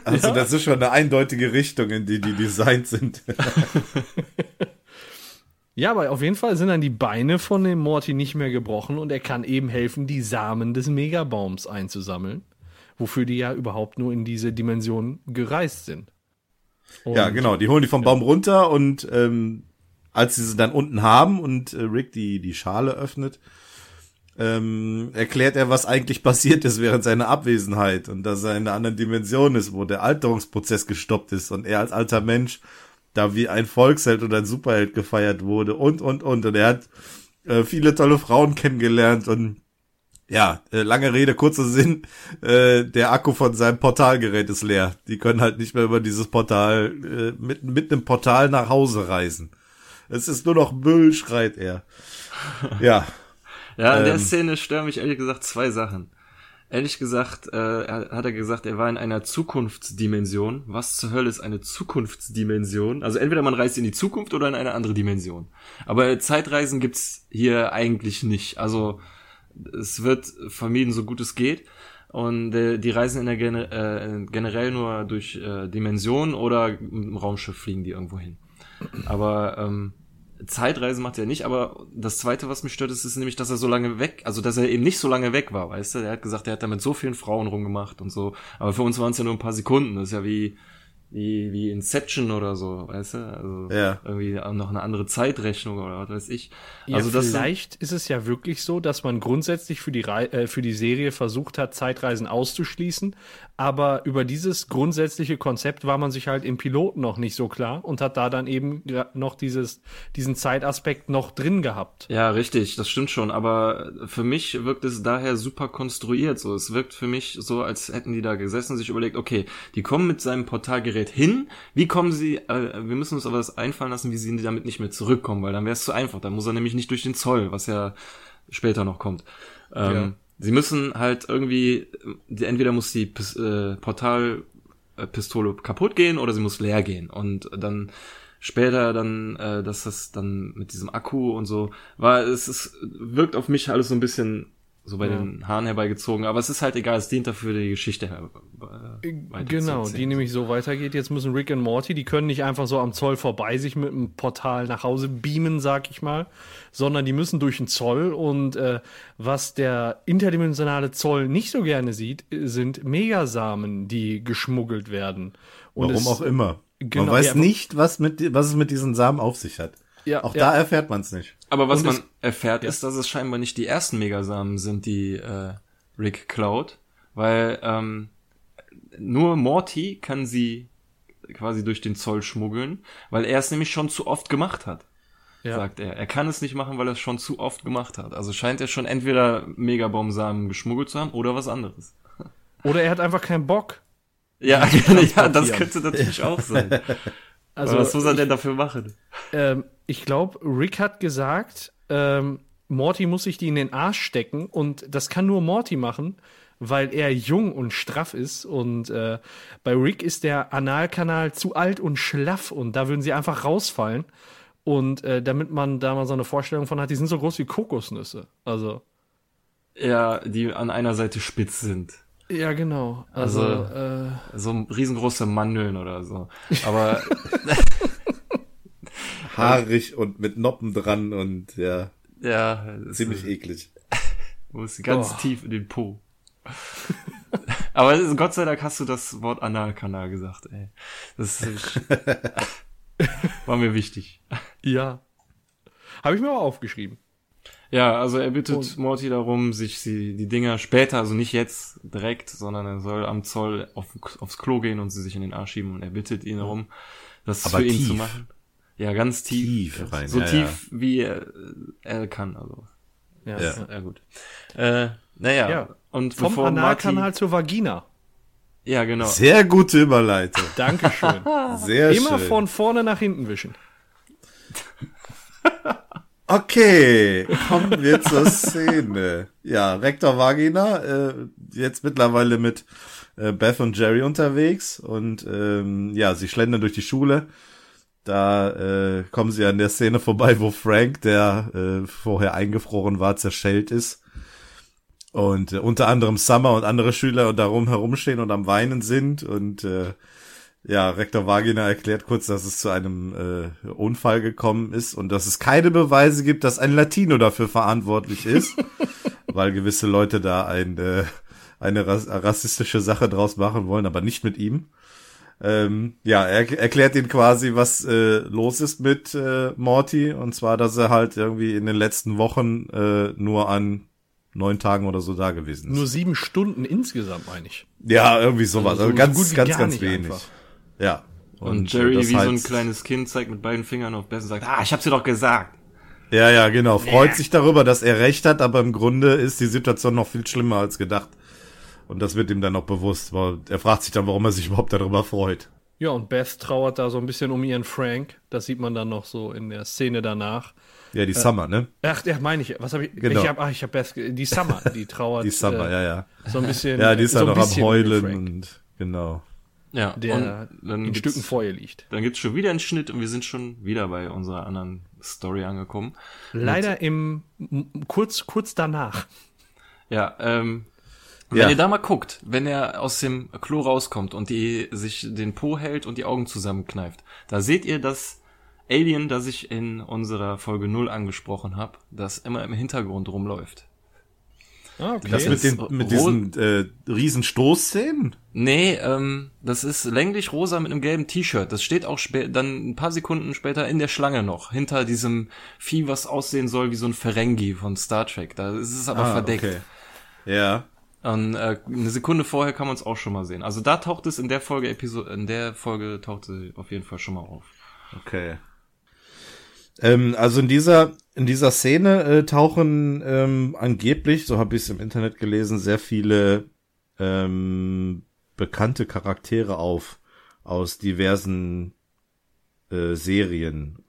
Speaker 3: Also das ist schon eine eindeutige Richtung, in die die designt sind.
Speaker 4: Ja, aber auf jeden Fall sind dann die Beine von dem Morty nicht mehr gebrochen und er kann eben helfen, die Samen des Megabaums einzusammeln. Wofür die ja überhaupt nur in diese Dimension gereist sind. Und
Speaker 3: ja, genau. Die holen die vom Baum runter und ähm, als sie sie dann unten haben und äh, Rick die die Schale öffnet, ähm, erklärt er, was eigentlich passiert ist während seiner Abwesenheit und dass er in einer anderen Dimension ist, wo der Alterungsprozess gestoppt ist und er als alter Mensch da wie ein Volksheld oder ein Superheld gefeiert wurde und und und und er hat äh, viele tolle Frauen kennengelernt und ja, äh, lange Rede, kurzer Sinn, äh, der Akku von seinem Portalgerät ist leer. Die können halt nicht mehr über dieses Portal, äh, mit, mit einem Portal nach Hause reisen. Es ist nur noch Müll, schreit er. Ja,
Speaker 2: Ja, in der
Speaker 3: Ähm.
Speaker 2: Szene stören mich ehrlich gesagt zwei Sachen. Ehrlich gesagt, äh, hat er gesagt, er war in einer Zukunftsdimension. Was zur Hölle ist eine Zukunftsdimension? Also entweder man reist in die Zukunft oder in eine andere Dimension. Aber Zeitreisen gibt's hier eigentlich nicht. Also es wird vermieden, so gut es geht. Und äh, die reisen in der Gene äh, generell nur durch äh, Dimensionen oder mit dem Raumschiff fliegen die irgendwo hin. Aber ähm, Zeitreisen macht er nicht, aber das zweite, was mich stört, ist, ist nämlich, dass er so lange weg, also dass er eben nicht so lange weg war, weißt du? Er hat gesagt, er hat da mit so vielen Frauen rumgemacht und so. Aber für uns waren es ja nur ein paar Sekunden. Das ist ja wie, wie, wie Inception oder so, weißt du? Also
Speaker 3: Ja.
Speaker 2: irgendwie noch eine andere Zeitrechnung oder was weiß ich.
Speaker 4: Ja,
Speaker 2: Also das sind-
Speaker 4: vielleicht ist es ja wirklich so, dass man grundsätzlich für die, Rei äh, für die Serie versucht hat, Zeitreisen auszuschließen. Aber über dieses grundsätzliche Konzept war man sich halt im Piloten noch nicht so klar und hat da dann eben noch dieses, diesen Zeitaspekt noch drin gehabt.
Speaker 2: Ja, richtig, das stimmt schon, aber für mich wirkt es daher super konstruiert so. Es wirkt für mich so, als hätten die da gesessen und sich überlegt, okay, die kommen mit seinem Portalgerät hin, wie kommen sie, äh, wir müssen uns aber das einfallen lassen, wie sie damit nicht mehr zurückkommen, weil dann wäre es zu einfach, dann muss er nämlich nicht durch den Zoll, was ja später noch kommt. Ähm,
Speaker 4: Ja.
Speaker 2: Sie müssen halt irgendwie, die, entweder muss die Pis- äh, Portalpistole kaputt gehen oder sie muss leer gehen und dann später dann, äh, dass das dann mit diesem Akku und so war, es ist, wirkt auf mich alles so ein bisschen so bei
Speaker 4: Ja.
Speaker 2: den Haaren herbeigezogen, aber es ist halt egal, es dient dafür, die Geschichte her, äh, zu
Speaker 4: Genau, die nämlich so weitergeht. Jetzt müssen Rick und Morty, die können nicht einfach so am Zoll vorbei sich mit einem Portal nach Hause beamen, sag ich mal, sondern die müssen durch den Zoll und äh, was der interdimensionale Zoll nicht so gerne sieht, sind Megasamen, die geschmuggelt werden. Und
Speaker 3: warum
Speaker 4: es,
Speaker 3: auch immer. man weiß
Speaker 4: ja,
Speaker 3: nicht, was, mit, was es mit diesen Samen auf sich hat.
Speaker 4: Ja,
Speaker 3: Auch
Speaker 4: ja.
Speaker 3: da erfährt man es nicht.
Speaker 2: Aber was
Speaker 4: Und
Speaker 2: man
Speaker 4: es-
Speaker 2: erfährt, ist, dass es scheinbar nicht die ersten Megasamen sind, die äh, Rick klaut, weil ähm, nur Morty kann sie quasi durch den Zoll schmuggeln, weil er es nämlich schon zu oft gemacht hat,
Speaker 4: Ja.
Speaker 2: sagt er. Er kann es nicht machen, weil er es schon zu oft gemacht hat. Also scheint er schon entweder Megabaumsamen geschmuggelt zu haben oder was anderes.
Speaker 4: Oder er hat einfach keinen Bock.
Speaker 2: Ja, ja, das könnte natürlich auch sein.
Speaker 4: Also,
Speaker 2: Aber was muss er denn dafür machen?
Speaker 4: ähm, ich glaube, Rick hat gesagt, ähm, Morty muss sich die in den Arsch stecken und das kann nur Morty machen, weil er jung und straff ist und äh, bei Rick ist der Analkanal zu alt und schlaff und da würden sie einfach rausfallen und äh, damit man da mal so eine Vorstellung von hat, die sind so groß wie Kokosnüsse. Also
Speaker 2: Ja, die an einer Seite spitz sind.
Speaker 4: Ja, genau. Also,
Speaker 2: Also-
Speaker 4: äh,
Speaker 2: So riesengroße Mandeln oder so. Aber
Speaker 3: Haarig und mit Noppen dran und ja,
Speaker 2: ja,
Speaker 3: ziemlich
Speaker 2: ist,
Speaker 3: eklig.
Speaker 2: muss ganz
Speaker 4: Oh.
Speaker 2: tief in den Po. Aber ist- Gott sei Dank hast du das Wort Analkanal gesagt, ey. Das ist, war mir wichtig.
Speaker 4: ja. Habe ich mir auch aufgeschrieben.
Speaker 2: Ja, also er bittet
Speaker 4: Und-
Speaker 2: Morty darum, sich sie, die Dinger später, also nicht jetzt direkt, sondern er soll am Zoll auf, aufs Klo gehen und sie sich in den Arsch schieben und er bittet ihn darum, das
Speaker 3: Aber
Speaker 2: für ihn
Speaker 3: tief.
Speaker 2: zu machen. Ja, ganz tief.
Speaker 3: Tief rein,
Speaker 2: so
Speaker 3: ja,
Speaker 2: tief, wie er, er kann, also.
Speaker 4: Ja.
Speaker 3: Ja.
Speaker 2: Ja, gut. Äh, naja,
Speaker 4: Ja.
Speaker 2: und
Speaker 4: Vom
Speaker 2: bevor
Speaker 4: Analkanal
Speaker 2: Marty,
Speaker 4: zur Vagina.
Speaker 2: ja, genau.
Speaker 3: Sehr gute Überleitung.
Speaker 4: Dankeschön.
Speaker 3: Sehr
Speaker 4: Immer
Speaker 3: schön.
Speaker 4: von vorne nach hinten wischen.
Speaker 3: Okay, kommen wir zur Szene. Ja, Rektor Vagina, äh, jetzt mittlerweile mit äh, Beth und Jerry unterwegs und ähm, ja, sie schlendern durch die Schule. Da äh, kommen sie an der Szene vorbei, wo Frank, der äh, vorher eingefroren war, zerschellt ist. Und äh, unter anderem Summer und andere Schüler darum herumstehen und am Weinen sind. Und äh, ja, Rektor Vagina erklärt kurz, dass es zu einem äh, Unfall gekommen ist und dass es keine Beweise gibt, dass ein Latino dafür verantwortlich ist, weil gewisse Leute da ein, äh, eine ras rassistische Sache draus machen wollen, aber nicht mit ihm. Ähm, ja, er erklärt ihn quasi, was äh, los ist mit äh, Morty und zwar, dass er halt irgendwie in den letzten Wochen äh, nur an neun Tagen oder so da gewesen ist.
Speaker 4: Nur sieben Stunden insgesamt, meine ich.
Speaker 3: ja, irgendwie sowas.
Speaker 4: Also
Speaker 3: Also,
Speaker 4: so
Speaker 3: ganz,
Speaker 4: gut wie
Speaker 3: ganz, ganz wenig.
Speaker 4: einfach.
Speaker 3: Ja.
Speaker 2: Und,
Speaker 3: äh,
Speaker 2: Jerry wie so ein
Speaker 3: heißt-
Speaker 2: kleines Kind zeigt mit beiden Fingern auf Beth und sagt, ah, ich hab's dir doch gesagt.
Speaker 3: Ja, ja, genau. Freut sich darüber, dass er recht hat, aber im Grunde ist die Situation noch viel schlimmer als gedacht. Und das wird ihm dann noch bewusst, weil er fragt sich dann, warum er sich überhaupt darüber freut.
Speaker 4: Ja, und Beth trauert da so ein bisschen um ihren Frank. Das sieht man dann noch so in der Szene danach.
Speaker 3: Ja, die Summer, ne?
Speaker 4: Ach, der meine ich. Was habe ich?
Speaker 3: Genau.
Speaker 4: Ich hab, ach, ich habe Beth. Die Summer, die trauert.
Speaker 3: Die Summer,
Speaker 4: äh,
Speaker 3: ja, ja.
Speaker 4: So ein bisschen.
Speaker 3: Ja, die ist
Speaker 4: so
Speaker 3: ja
Speaker 4: ein
Speaker 3: noch am Heulen und genau.
Speaker 2: Ja,
Speaker 4: der
Speaker 2: und dann
Speaker 4: in Stücken vor ihr liegt.
Speaker 2: Dann gibt's schon wieder einen Schnitt und wir sind schon wieder bei unserer anderen Story angekommen.
Speaker 4: Leider im m- kurz kurz danach.
Speaker 2: Ja, ähm,
Speaker 3: Ja.
Speaker 2: wenn ihr da mal guckt, wenn er aus dem Klo rauskommt und die sich den Po hält und die Augen zusammenkneift, da seht ihr das Alien, das ich in unserer Folge 0 angesprochen habe, das immer im Hintergrund rumläuft.
Speaker 4: Ah, okay.
Speaker 3: Das mit, den, mit diesen äh, riesen Stoßszenen?
Speaker 2: Nee, ähm, das ist länglich rosa mit einem gelben T-Shirt. Das steht auch dann ein paar Sekunden später in der Schlange noch, hinter diesem Vieh, was aussehen soll wie so ein Ferengi von Star Trek. Da ist es aber verdeckt.
Speaker 3: Ah, okay. Ja.
Speaker 2: Und äh, eine Sekunde vorher kann man es auch schon mal sehen. Also da taucht es in der Folge Episode, in der Folge taucht es auf jeden Fall schon mal auf.
Speaker 3: Okay. Ähm, also in dieser in dieser Szene äh, tauchen ähm, angeblich, so habe ich es im Internet gelesen, sehr viele ähm, bekannte Charaktere auf aus diversen äh, Serien.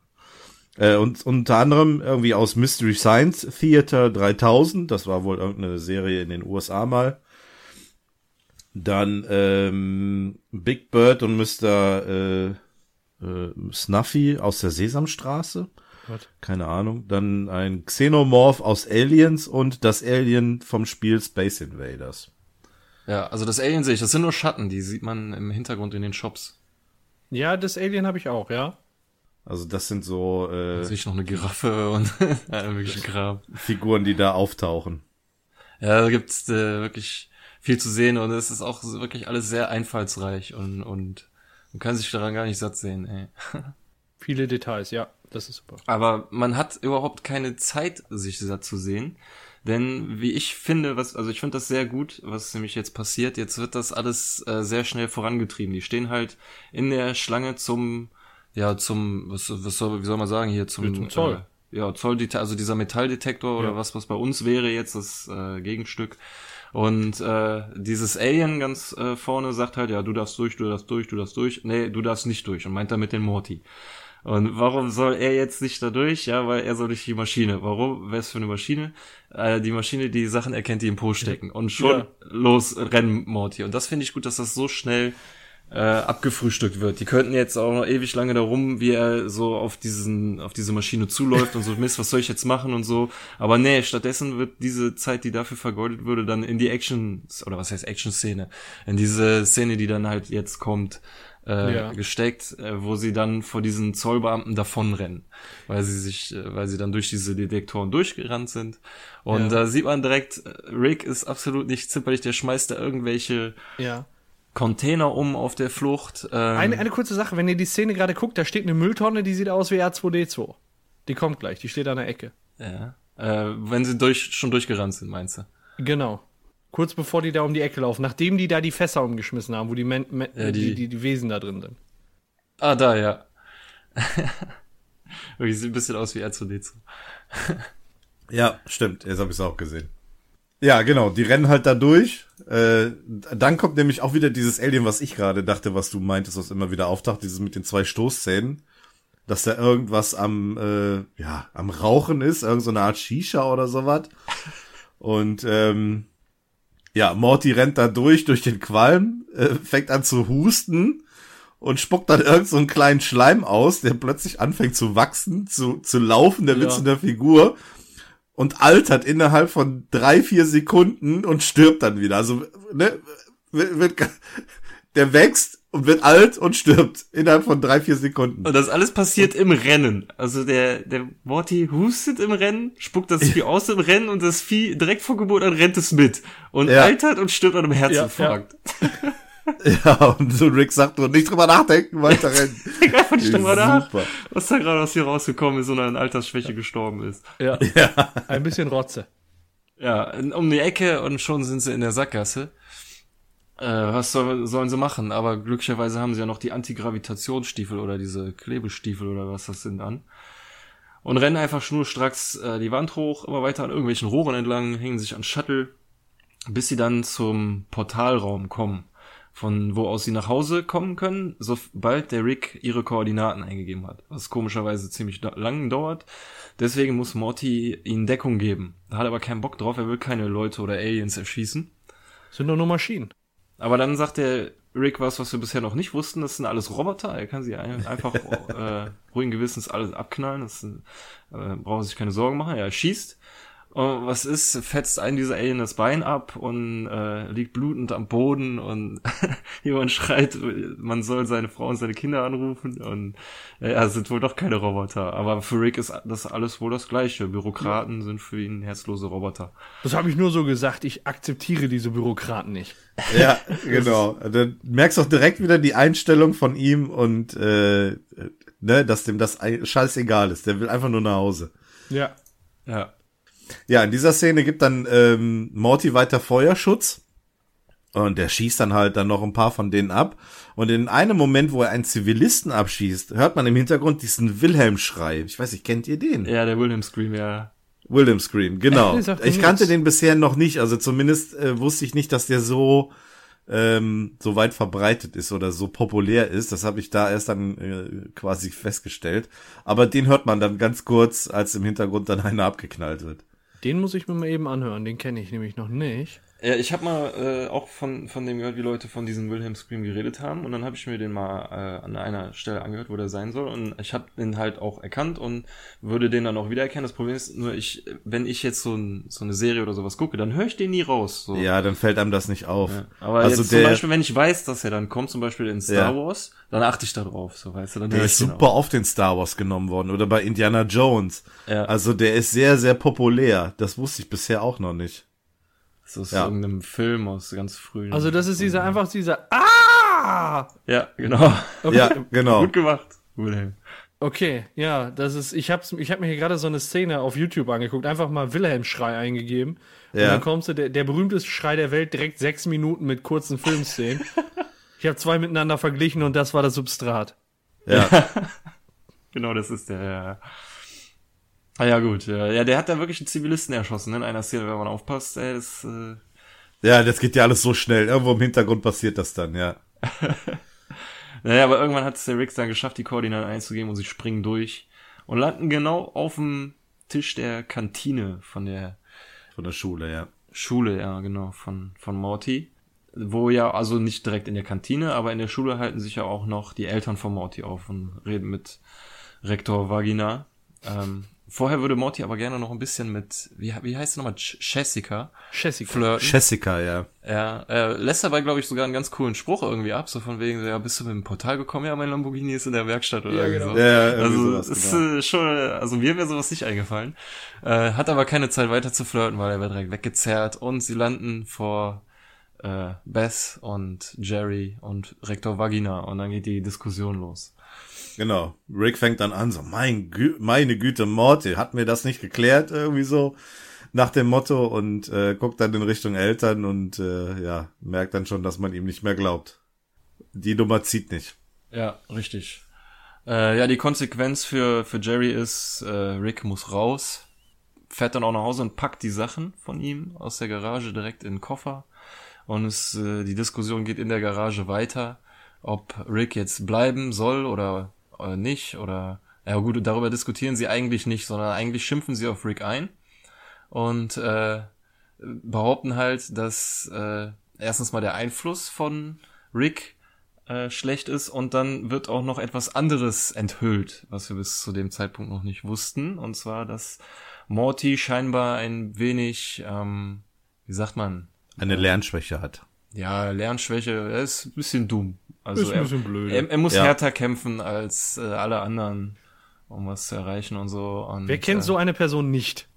Speaker 3: Äh, und unter anderem irgendwie aus Mystery Science Theater 3000, das war wohl irgendeine Serie in den USA mal. Dann ähm, Big Bird und Mr. Äh, äh, Snuffy aus der Sesamstraße.
Speaker 4: What?
Speaker 3: Keine Ahnung. Dann ein Xenomorph aus Aliens und das Alien vom Spiel Space Invaders.
Speaker 2: Ja, also das Alien sehe ich, das sind nur Schatten, die sieht man im Hintergrund in den Shops.
Speaker 4: Ja, das Alien habe ich auch, ja.
Speaker 3: Also das sind so
Speaker 2: Da
Speaker 3: äh,
Speaker 2: sehe ich noch eine Giraffe und ja, wirklich ein Kram.
Speaker 3: Figuren, die da auftauchen.
Speaker 2: Ja, da gibt's äh, wirklich viel zu sehen und es ist auch wirklich alles sehr einfallsreich und, und Man kann sich daran gar nicht satt sehen, ey.
Speaker 4: Viele Details, ja, das ist super.
Speaker 2: Aber man hat überhaupt keine Zeit, sich satt zu sehen. Denn wie ich finde, was, also ich finde das sehr gut, was nämlich jetzt passiert. Jetzt wird das alles äh, sehr schnell vorangetrieben. Die stehen halt in der Schlange zum, ja, zum, was, was soll, wie soll man sagen, hier zum,
Speaker 4: zum Zoll.
Speaker 2: Äh, ja, Zoll, also dieser Metalldetektor oder
Speaker 4: Ja.
Speaker 2: was, was bei uns wäre jetzt das äh, Gegenstück. Und äh, dieses Alien ganz äh, vorne sagt halt, ja, du darfst durch, du darfst durch, du darfst durch. Nee, du darfst nicht durch. Und meint damit den Morty. Und warum soll er jetzt nicht da durch? Ja, weil er soll durch die Maschine. Warum? Wär's für eine Maschine? Äh, die Maschine, die Sachen erkennt, die im Po stecken. Und schon
Speaker 4: Ja.
Speaker 2: los rennen Morty. Und das finde ich gut, dass das so schnell äh, abgefrühstückt wird. Die könnten jetzt auch noch ewig lange darum, wie er so auf diesen, auf diese Maschine zuläuft und so, Mist, was soll ich jetzt machen und so. Aber nee, stattdessen wird diese Zeit, die dafür vergeudet würde, dann in die Action, oder was heißt Action-Szene, in diese Szene, die dann halt jetzt kommt, äh,
Speaker 4: Ja.
Speaker 2: gesteckt, äh, wo sie dann vor diesen Zollbeamten davonrennen, weil sie sich, äh, weil sie dann durch diese Detektoren durchgerannt sind. Und
Speaker 4: Ja.
Speaker 2: da sieht man direkt, äh, Rick ist absolut nicht zimperlich, der schmeißt da irgendwelche
Speaker 4: Ja.
Speaker 2: Container um auf der Flucht. Ähm,
Speaker 4: Eine, eine kurze Sache, wenn ihr die Szene gerade guckt, da steht eine Mülltonne, die sieht aus wie R2D2. Die kommt gleich, die steht an der Ecke.
Speaker 2: ja. äh, wenn sie durch, schon durchgerannt sind, meinst du?
Speaker 4: Genau. Kurz bevor die da um die Ecke laufen, nachdem die da die Fässer umgeschmissen haben, wo die, Men Men
Speaker 2: Ja,
Speaker 4: die,
Speaker 2: die-
Speaker 4: die, Wesen da drin sind.
Speaker 2: Ah, da, ja. Wirklich sieht ein bisschen aus wie R2D2.
Speaker 3: Ja, stimmt. Jetzt habe ich es auch gesehen. Ja, genau. Die rennen halt da durch. Äh, dann kommt nämlich auch wieder dieses Alien, was ich gerade dachte, was du meintest, was immer wieder auftaucht, dieses mit den zwei Stoßzähnen. Dass da irgendwas am, äh, ja, am Rauchen ist, irgend so eine Art Shisha oder sowas. Und ähm, ja, Morty rennt da durch, durch den Qualm, äh, fängt an zu husten und spuckt dann irgend so einen kleinen Schleim aus, der plötzlich anfängt zu wachsen, zu, zu laufen, der Witz
Speaker 4: Ja.
Speaker 3: in der Figur und altert innerhalb von drei, vier Sekunden und stirbt dann wieder. Also, ne, wird, wird, der wächst und wird alt und stirbt innerhalb von drei, vier Sekunden.
Speaker 2: Und das alles passiert im Rennen. Also der, der Morty hustet im Rennen, spuckt das Vieh aus im Rennen und das Vieh direkt vor Geburt an rennt es mit. Und
Speaker 3: Ja.
Speaker 2: altert und stirbt an einem Herzinfarkt.
Speaker 3: Ja, und so Rick sagt nur, nicht drüber nachdenken, weiter rennen.
Speaker 2: Denk einfach nicht drüber nach,
Speaker 3: Super.
Speaker 2: was da gerade aus hier rausgekommen ist und an Altersschwäche gestorben ist.
Speaker 4: Ja. Ein bisschen Rotze.
Speaker 2: Ja, um die Ecke und schon sind sie in der Sackgasse. Äh, was soll, sollen sie machen? Aber glücklicherweise haben sie ja noch die Antigravitationsstiefel oder diese Klebestiefel oder was das sind an. Und rennen einfach schnurstracks äh, die Wand hoch, immer weiter an irgendwelchen Rohren entlang, hängen sich an Shuttle, bis sie dann zum Portalraum kommen, von wo aus sie nach Hause kommen können, sobald der Rick ihre Koordinaten eingegeben hat. Was komischerweise ziemlich lang dauert. Deswegen muss Morty ihnen Deckung geben. Da hat er aber keinen Bock drauf, er will keine Leute oder Aliens erschießen.
Speaker 4: Sind doch nur Maschinen.
Speaker 2: Aber dann sagt der Rick was, was wir bisher noch nicht wussten. Das sind alles Roboter. Er kann sie ein- einfach äh, ruhigen Gewissens alles abknallen. Das äh, braucht er sich keine Sorgen machen. Er schießt. Und was ist? Fetzt einen dieser Alien das Bein ab und äh, liegt blutend am Boden und jemand schreit, man soll seine Frau und seine Kinder anrufen und äh, ja, es sind wohl doch keine Roboter. Aber für Rick ist das alles wohl das Gleiche. Bürokraten sind für ihn herzlose Roboter.
Speaker 4: Das habe ich nur so gesagt, ich akzeptiere diese Bürokraten nicht.
Speaker 3: Ja, genau. Dann merkst du auch direkt wieder die Einstellung von ihm und äh, ne, dass dem das ei- scheißegal ist. Der will einfach nur nach Hause.
Speaker 4: Ja.
Speaker 2: Ja.
Speaker 3: Ja, in dieser Szene gibt dann ähm, Morty weiter Feuerschutz. Und der schießt dann halt dann noch ein paar von denen ab. Und in einem Moment, wo er einen Zivilisten abschießt, hört man im Hintergrund diesen Wilhelm-Schrei. Ich weiß nicht, kennt ihr den?
Speaker 2: Ja, der William Scream, ja.
Speaker 3: Wilhelm Scream, genau. Ich kannte den bisher noch nicht. Also zumindest äh, wusste ich nicht, dass der so ähm, so weit verbreitet ist oder so populär ist. Das habe ich da erst dann äh, quasi festgestellt. Aber den hört man dann ganz kurz, als im Hintergrund dann einer abgeknallt wird.
Speaker 4: Den muss ich mir mal eben anhören, den kenne ich nämlich noch nicht.
Speaker 2: Ja, ich habe mal äh, auch von, von dem gehört, wie Leute von diesem Wilhelm Scream geredet haben und dann habe ich mir den mal äh, an einer Stelle angehört, wo der sein soll und ich habe den halt auch erkannt und würde den dann auch wiedererkennen. Das Problem ist nur, ich, wenn ich jetzt so, ein, so eine Serie oder sowas gucke, dann höre ich den nie raus. So.
Speaker 3: Ja, dann fällt einem das nicht auf.
Speaker 2: Ja. Aber
Speaker 3: also
Speaker 2: jetzt
Speaker 3: der,
Speaker 2: zum Beispiel, wenn ich weiß, dass er dann kommt, zum Beispiel in Star
Speaker 3: Ja.
Speaker 2: Wars, dann achte ich da drauf, so weißt du, dann
Speaker 3: der ist
Speaker 2: den
Speaker 3: super oft in Star Wars genommen worden oder bei Indiana Jones.
Speaker 2: Ja.
Speaker 3: Also der ist sehr, sehr populär. Das wusste ich bisher auch noch nicht.
Speaker 2: So aus
Speaker 3: Ja.
Speaker 2: irgendeinem Film aus ganz frühen.
Speaker 4: Also das ist dieser einfach dieser Ah!
Speaker 2: Ja, genau.
Speaker 4: Okay.
Speaker 3: Ja, genau.
Speaker 2: Gut gemacht, Wilhelm.
Speaker 4: Okay, ja, das ist, ich hab's, ich hab mir hier gerade so eine Szene auf YouTube angeguckt, einfach mal Wilhelm-Schrei eingegeben. Und
Speaker 3: Ja.
Speaker 4: dann kommst du, der, der berühmteste Schrei der Welt, direkt sechs Minuten mit kurzen Filmszenen. ich habe zwei miteinander verglichen und das war das Substrat.
Speaker 3: Ja.
Speaker 2: Genau, das ist der. Ja. Ah ja, gut. Ja, ja, der hat da wirklich einen Zivilisten erschossen ne, in einer Szene, wenn man aufpasst. Ey, das, äh,
Speaker 3: ja, das geht ja alles so schnell. Irgendwo im Hintergrund passiert das dann, ja.
Speaker 2: Naja, aber irgendwann hat es der Rick dann geschafft, die Koordinaten einzugeben und sie springen durch und landen genau auf dem Tisch der Kantine von der
Speaker 3: Von der Schule, ja.
Speaker 2: Schule, ja, genau, von, von Morty. Wo ja, also nicht direkt in der Kantine, aber in der Schule halten sich ja auch noch die Eltern von Morty auf und reden mit Rektor Vagina. Ähm, vorher würde Morty aber gerne noch ein bisschen mit, wie, wie heißt sie nochmal, Ch- Jessica
Speaker 4: Jessica.
Speaker 2: flirten.
Speaker 3: Jessica, ja.
Speaker 2: Ja, äh, lässt dabei, glaube ich, sogar einen ganz coolen Spruch irgendwie ab, so von wegen, so, ja, bist du mit dem Portal gekommen? Ja, mein Lamborghini ist in der Werkstatt oder
Speaker 4: Ja, genau.
Speaker 2: so.
Speaker 3: Ja,
Speaker 2: also,
Speaker 3: sowas,
Speaker 2: ist
Speaker 3: genau.
Speaker 2: äh, schon, also mir wäre sowas nicht eingefallen. Äh, hat aber keine Zeit weiter zu flirten, weil er wird direkt weggezerrt und sie landen vor äh, Beth und Jerry und Rektor Vagina und dann geht die Diskussion los.
Speaker 3: Genau. Rick fängt dann an, so, mein Gü meine Güte, Morty, hat mir das nicht geklärt, irgendwie so, nach dem Motto und äh, guckt dann in Richtung Eltern und äh, ja, merkt dann schon, dass man ihm nicht mehr glaubt. Die Nummer zieht nicht.
Speaker 2: Ja, richtig. Äh, ja, die Konsequenz für, für Jerry ist, äh, Rick muss raus, fährt dann auch nach Hause und packt die Sachen von ihm aus der Garage direkt in den Koffer. Und es, äh, die Diskussion geht in der Garage weiter, ob Rick jetzt bleiben soll oder äh, nicht. Oder ja gut, darüber diskutieren sie eigentlich nicht, sondern eigentlich schimpfen sie auf Rick ein und äh, behaupten halt, dass äh, erstens mal der Einfluss von Rick äh, schlecht ist und dann wird auch noch etwas anderes enthüllt, was wir bis zu dem Zeitpunkt noch nicht wussten. Und zwar, dass Morty scheinbar ein wenig, ähm, wie sagt man,
Speaker 3: Eine Lernschwäche hat.
Speaker 2: ja, Lernschwäche, er ist ein bisschen dumm. Also
Speaker 4: Ist ein
Speaker 2: er,
Speaker 4: bisschen blöd.
Speaker 2: Er, er muss
Speaker 3: Ja.
Speaker 2: härter kämpfen als äh, alle anderen, um was zu erreichen und so. Und,
Speaker 4: Wer kennt
Speaker 2: äh,
Speaker 4: so eine Person nicht?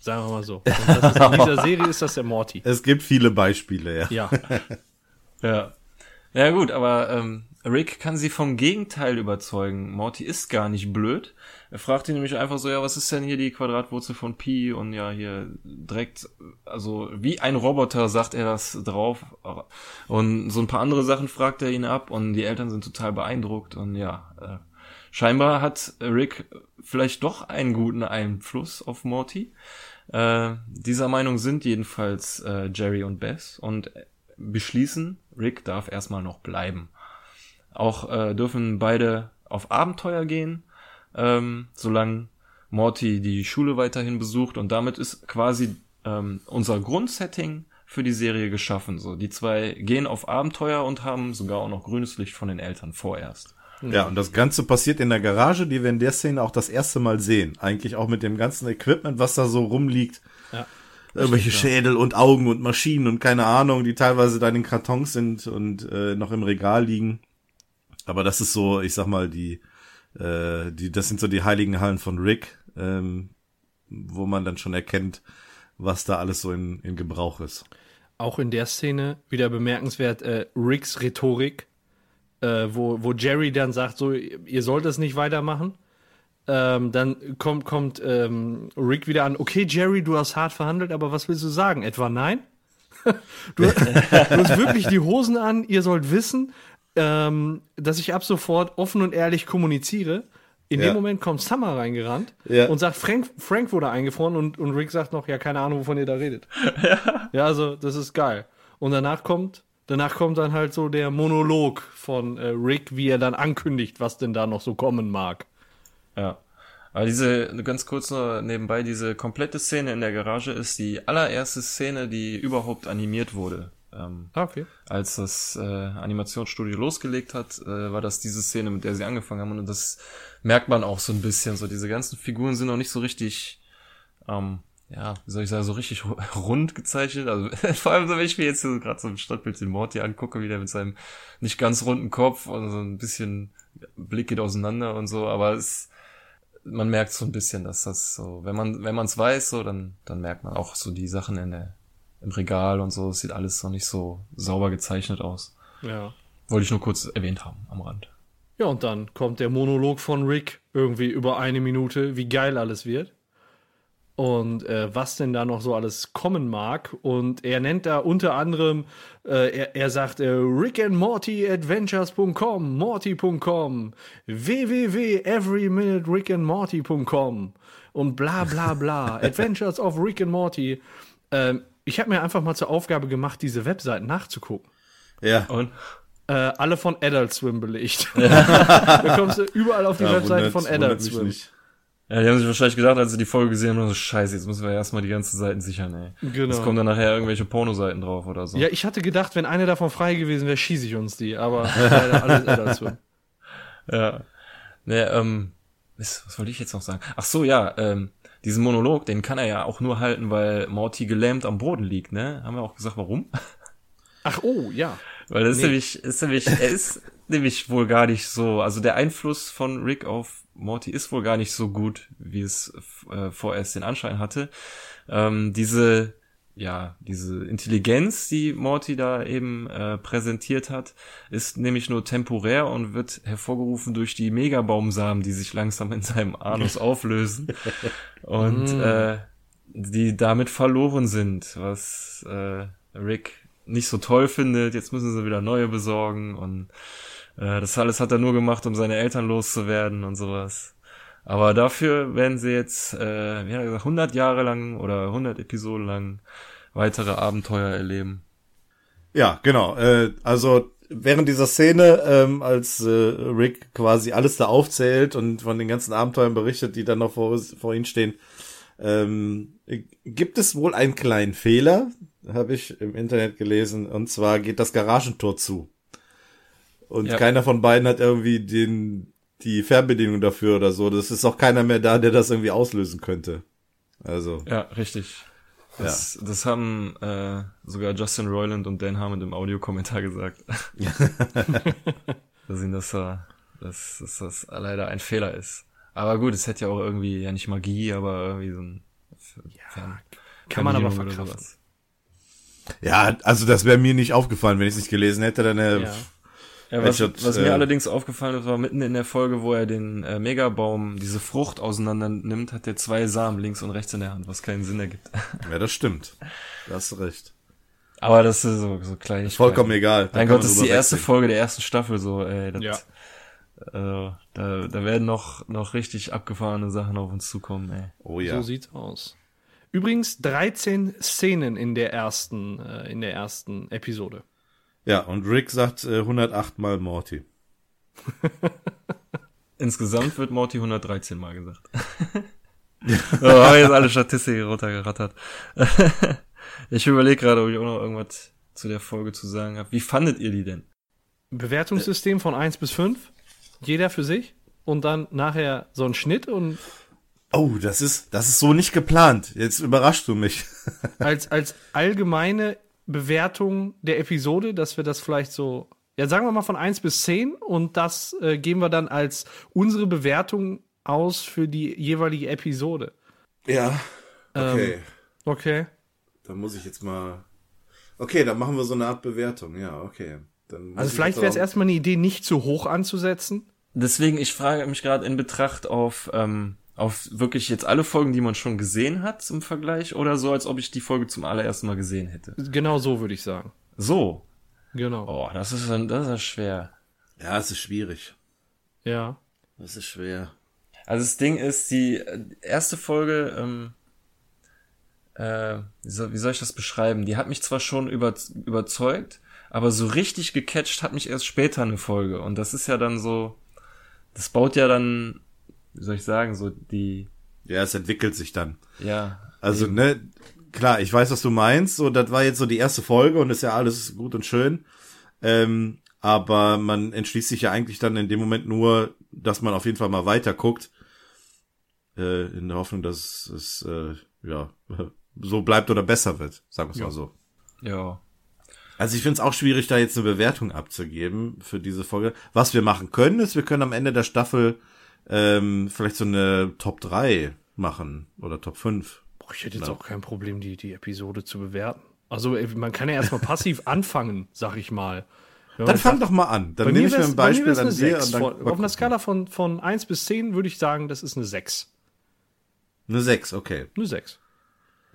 Speaker 4: Sagen wir mal so. Und das ist, in dieser Serie ist das der Morty.
Speaker 3: Es gibt viele Beispiele, ja.
Speaker 4: Ja.
Speaker 2: Ja. Ja gut, aber ähm, Rick kann sie vom Gegenteil überzeugen. Morty ist gar nicht blöd. Er fragt ihn nämlich einfach so, ja, was ist denn hier die Quadratwurzel von Pi? Und ja, hier direkt, also wie ein Roboter sagt er das drauf. Und so ein paar andere Sachen fragt er ihn ab und die Eltern sind total beeindruckt. Und ja, äh, scheinbar hat Rick vielleicht doch einen guten Einfluss auf Morty. Äh, dieser Meinung sind jedenfalls äh, Jerry und Beth und beschließen, Rick darf erstmal noch bleiben. Auch äh, dürfen beide auf Abenteuer gehen, ähm, solange Morty die Schule weiterhin besucht und damit ist quasi ähm, unser Grundsetting für die Serie geschaffen. So, die zwei gehen auf Abenteuer und haben sogar auch noch grünes Licht von den Eltern vorerst.
Speaker 3: Ja, und das Ganze passiert in der Garage, die wir in der Szene auch das erste Mal sehen. Eigentlich auch mit dem ganzen Equipment, was da so rumliegt.
Speaker 4: Ja.
Speaker 3: Irgendwelche Schädel und Augen und Maschinen und keine Ahnung, die teilweise da in den Kartons sind und äh, noch im Regal liegen. Aber das ist so, ich sag mal, die, äh, die, das sind so die heiligen Hallen von Rick, ähm, wo man dann schon erkennt, was da alles so in, in Gebrauch ist.
Speaker 4: Auch in der Szene wieder bemerkenswert äh, Ricks Rhetorik, äh, wo, wo Jerry dann sagt, so, ihr sollt es nicht weitermachen. Ähm, dann kommt, kommt ähm, Rick wieder an, okay, Jerry, du hast hart verhandelt, aber was willst du sagen? Etwa nein? du, du hast wirklich die Hosen an, ihr sollt wissen, ähm, dass ich ab sofort offen und ehrlich kommuniziere. In
Speaker 3: Ja.
Speaker 4: dem Moment kommt Summer reingerannt
Speaker 3: Ja.
Speaker 4: und sagt, Frank, Frank wurde eingefroren und, und Rick sagt noch, ja, keine Ahnung, wovon ihr da redet. Ja, also das ist geil. Und danach kommt, danach kommt dann halt so der Monolog von äh, Rick, wie er dann ankündigt, was denn da noch so kommen mag.
Speaker 2: Ja. Aber diese, ganz kurz nur nebenbei, diese komplette Szene in der Garage ist die allererste Szene, die überhaupt animiert wurde. Ähm,
Speaker 4: Ah, okay.
Speaker 2: als das äh, Animationsstudio losgelegt hat, äh, war das diese Szene, mit der sie angefangen haben. Und das merkt man auch so ein bisschen. So diese ganzen Figuren sind noch nicht so richtig, ähm, ja, wie soll ich sagen, so richtig ru- rund gezeichnet. Also vor allem so, wenn ich mir jetzt so gerade so ein Stadtbild den Morty angucke, wie der mit seinem nicht ganz runden Kopf und so ein bisschen Blick geht auseinander und so. Aber es, man merkt so ein bisschen, dass das so, wenn man wenn man es weiß, so dann dann merkt man auch so die Sachen in der im Regal und so. Es sieht alles noch nicht so sauber gezeichnet aus.
Speaker 4: Ja.
Speaker 2: Wollte ich nur kurz erwähnt haben am Rand.
Speaker 4: Ja, und dann kommt der Monolog von Rick irgendwie über eine Minute, wie geil alles wird. Und äh, was denn da noch so alles kommen mag. Und er nennt da unter anderem, äh, er, er sagt äh, rickandmortyadventures.com, morty.com, www.everyminute.rickandmorty.com und bla bla bla. Adventures of Rick and Morty. Ähm, ich habe mir einfach mal zur Aufgabe gemacht, diese Webseiten nachzugucken.
Speaker 3: Ja.
Speaker 2: Und?
Speaker 4: Äh, alle von Adult Swim belegt. da kommst du überall auf die
Speaker 3: ja,
Speaker 4: Webseite von Adult Swim.
Speaker 3: nicht.
Speaker 2: Ja, die haben sich wahrscheinlich gedacht, als sie die Folge gesehen haben, so scheiße, jetzt müssen wir erstmal die ganzen Seiten sichern, ey.
Speaker 4: Genau.
Speaker 2: Jetzt kommen dann nachher irgendwelche Pornoseiten drauf oder so.
Speaker 4: Ja, ich hatte gedacht, wenn eine davon frei gewesen wäre, schieße ich uns die, aber leider alles Adult Swim.
Speaker 2: Ja. Nee, ähm, was, was wollte ich jetzt noch sagen? Ach so, ja, ähm, diesen Monolog, den kann er ja auch nur halten, weil Morty gelähmt am Boden liegt, ne? Haben wir auch gesagt, warum?
Speaker 4: Ach, oh, ja.
Speaker 2: Weil das ist
Speaker 4: Nee.
Speaker 2: nämlich, ist nämlich, er ist nämlich wohl gar nicht so, also der Einfluss von Rick auf Morty ist wohl gar nicht so gut, wie es äh, vorerst den Anschein hatte. Ähm, diese, ja, diese Intelligenz, die Morty da eben äh, präsentiert hat, ist nämlich nur temporär und wird hervorgerufen durch die Megabaumsamen, die sich langsam in seinem Anus auflösen und äh, die damit verloren sind, was äh, Rick nicht so toll findet. Jetzt müssen sie wieder neue besorgen und äh, das alles hat er nur gemacht, um seine Eltern loszuwerden und sowas. Aber dafür werden sie jetzt, äh, wie hat er gesagt, 100 Jahre lang oder 100 Episoden lang weitere Abenteuer erleben.
Speaker 3: Ja, genau. Äh, also während dieser Szene, ähm, als äh, Rick quasi alles da aufzählt und von den ganzen Abenteuern berichtet, die dann noch vor, vor ihm stehen, ähm, gibt es wohl einen kleinen Fehler, habe ich im Internet gelesen, und zwar geht das Garagentor zu. Und
Speaker 2: Ja.
Speaker 3: keiner von beiden hat irgendwie den, die Fernbedienung dafür oder so. Das ist auch keiner mehr da, der das irgendwie auslösen könnte. Also,
Speaker 2: Ja, richtig. Das, das haben äh, sogar Justin Roiland und Dan Harmon im Audiokommentar gesagt. dass ihnen das, äh, dass, dass das leider ein Fehler ist. Aber gut, es hätte ja auch irgendwie, ja nicht Magie, aber irgendwie so ein ja,
Speaker 4: Kann man aber verkraften.
Speaker 3: ja, also das wäre mir nicht aufgefallen, wenn ich es nicht gelesen hätte, dann äh,
Speaker 4: Ja.
Speaker 2: Ja, was,
Speaker 3: Headshot,
Speaker 2: was
Speaker 3: äh,
Speaker 2: mir allerdings aufgefallen ist, war mitten in der Folge, wo er den äh, Megabaum, diese Frucht auseinander nimmt, hat er zwei Samen links und rechts in der Hand, was keinen Sinn ergibt.
Speaker 3: ja, das stimmt. Da hast du recht.
Speaker 2: Aber das ist so, so klein.
Speaker 3: Vollkommen egal. Da
Speaker 2: Mein Gott, das ist die erste
Speaker 3: wegsehen.
Speaker 2: Folge der ersten Staffel so, ey. Das,
Speaker 4: Ja.
Speaker 2: Also, da, da werden noch, noch richtig abgefahrene Sachen auf uns zukommen, ey.
Speaker 3: Oh ja.
Speaker 4: So sieht's aus. Übrigens 13 Szenen in der ersten, äh, in der ersten Episode.
Speaker 3: Ja, und Rick sagt äh, 108 mal Morty.
Speaker 2: Insgesamt wird Morty 113 Mal gesagt. so, haben jetzt alle Statistiken runtergerattert. ich überlege gerade, ob ich auch noch irgendwas zu der Folge zu sagen habe. Wie fandet ihr die denn?
Speaker 4: Bewertungssystem von 1 bis 5. Jeder für sich. Und dann nachher so ein Schnitt und
Speaker 3: Oh, das ist, das ist so nicht geplant. Jetzt überraschst du mich.
Speaker 4: als, als allgemeine Bewertung der Episode, dass wir das vielleicht so, ja, sagen wir mal von 1 bis 10 und das äh, geben wir dann als unsere Bewertung aus für die jeweilige Episode.
Speaker 3: Ja. Okay.
Speaker 4: Ähm, Okay.
Speaker 3: Dann muss ich jetzt mal. Okay, dann machen wir so eine Art Bewertung. Ja, okay.
Speaker 4: Also
Speaker 3: ich
Speaker 4: vielleicht wäre es erstmal eine Idee, nicht zu hoch anzusetzen.
Speaker 2: Deswegen, ich frage mich gerade in Betracht auf, ähm, auf wirklich jetzt alle Folgen, die man schon gesehen hat zum Vergleich oder so, als ob ich die Folge zum allerersten Mal gesehen hätte.
Speaker 4: Genau so würde ich sagen.
Speaker 2: So.
Speaker 4: Genau.
Speaker 2: Oh, das ist, dann- das ist schwer.
Speaker 3: Ja, es ist schwierig.
Speaker 4: Ja.
Speaker 3: Das ist schwer.
Speaker 2: Also das Ding ist, die äh, erste Folge, ähm, äh, wie, soll, wie soll ich das beschreiben? Die hat mich zwar schon über, überzeugt, aber so richtig gecatcht hat mich erst später eine Folge. Und das ist ja dann so, das baut ja dann, wie soll ich sagen, so die,
Speaker 3: Ja, es entwickelt sich dann.
Speaker 2: ja,
Speaker 3: Also, ne, klar, ich weiß, was du meinst. So, das war jetzt so die erste Folge und ist ja alles gut und schön. Ähm, aber man entschließt sich ja eigentlich dann in dem Moment nur, dass man auf jeden Fall mal weiter guckt. Äh, in der Hoffnung, dass es, äh, ja, so bleibt oder besser wird. Sagen wir es
Speaker 4: Ja.
Speaker 3: mal so.
Speaker 2: ja.
Speaker 3: Also ich finde es auch schwierig, da jetzt eine Bewertung abzugeben für diese Folge. Was wir machen können, ist, wir können am Ende der Staffel ähm, vielleicht so eine Top 3 machen oder Top 5.
Speaker 4: Boah, ich hätte jetzt
Speaker 3: Ja.
Speaker 4: auch kein Problem, die, die Episode zu bewerten. Also ey, man kann ja erstmal passiv anfangen, sag ich mal. Wenn
Speaker 3: Dann fang doch mal an. Dann nehme ich mir ein
Speaker 4: bei mir
Speaker 3: Beispiel an dir.
Speaker 4: 6.
Speaker 3: Und dann
Speaker 4: Von, auf einer. Skala von, von 1 bis 10 würde ich sagen, das ist eine 6.
Speaker 3: Eine 6, okay.
Speaker 4: Eine 6.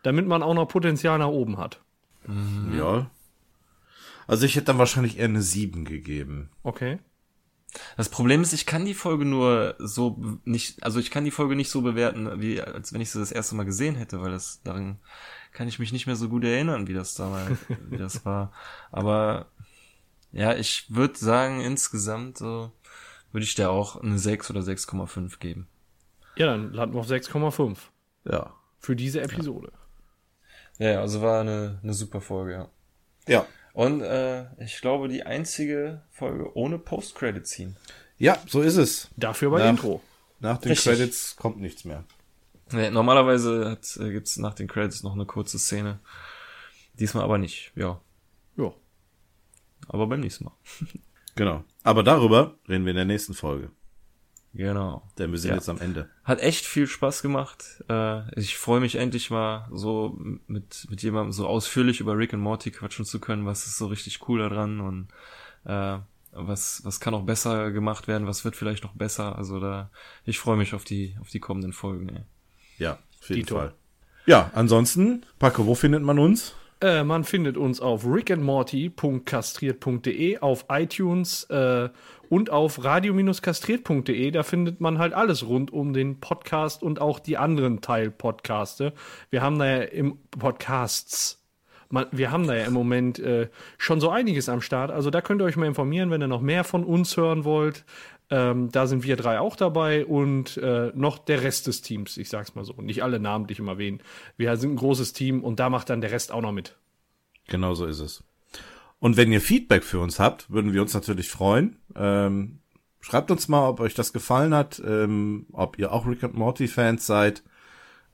Speaker 4: Damit man auch noch Potenzial nach oben hat.
Speaker 3: Ja. Also ich hätte dann wahrscheinlich eher eine 7 gegeben.
Speaker 4: Okay.
Speaker 2: Das Problem ist, ich kann die Folge nur so nicht, also ich kann die Folge nicht so bewerten, wie als wenn ich sie das erste Mal gesehen hätte, weil das daran kann ich mich nicht mehr so gut erinnern, wie das damals, wie das war. Aber ja, ich würde sagen, insgesamt so würde ich der auch eine 6 oder 6,5 geben.
Speaker 4: Ja, dann landen wir auf 6,5
Speaker 3: Ja.
Speaker 4: für diese Episode.
Speaker 2: Ja, also war eine, eine super Folge, ja.
Speaker 3: Ja.
Speaker 2: Und äh, ich glaube, die einzige Folge ohne Post-Credit-Scene.
Speaker 3: Ja, so ist es.
Speaker 4: Dafür bei. Intro.
Speaker 3: Nach den
Speaker 2: Richtig.
Speaker 3: Credits kommt nichts mehr.
Speaker 2: Nee, normalerweise hat, äh, gibt's nach den Credits noch eine kurze Szene. Diesmal aber nicht, ja.
Speaker 4: Ja.
Speaker 2: Aber beim nächsten Mal.
Speaker 3: Genau. Aber darüber reden wir in der nächsten Folge.
Speaker 2: Genau.
Speaker 3: Denn wir sind
Speaker 2: Ja.
Speaker 3: jetzt am Ende.
Speaker 2: Hat echt viel Spaß gemacht. Äh, ich freue mich endlich mal so mit, mit jemandem so ausführlich über Rick und Morty quatschen zu können. Was ist so richtig cool daran und äh, was, was kann auch besser gemacht werden, was wird vielleicht noch besser. Also da, ich freue mich auf die, auf die kommenden Folgen. Ey.
Speaker 3: Ja, auf jeden
Speaker 4: Dito.
Speaker 3: Fall. Ja, ansonsten, Paco, wo findet man uns?
Speaker 4: Äh, man findet uns auf rickandmorty.kastriert.de, auf iTunes äh, und auf radio-kastriert.de. Da findet man halt alles rund um den Podcast und auch die anderen Teilpodcaste. Wir haben da ja im Podcasts. Man, wir haben da ja im Moment äh, schon so einiges am Start. Also da könnt ihr euch mal informieren, wenn ihr noch mehr von uns hören wollt. Ähm, da sind wir drei auch dabei und äh, noch der Rest des Teams, ich sag's mal so. Nicht alle namentlich im erwähnen. Wir sind ein großes Team und da macht dann der Rest auch noch mit.
Speaker 3: Genau so ist es. Und wenn ihr Feedback für uns habt, würden wir uns natürlich freuen. Ähm, schreibt uns mal, ob euch das gefallen hat, ähm, ob ihr auch Rick and Morty Fans seid.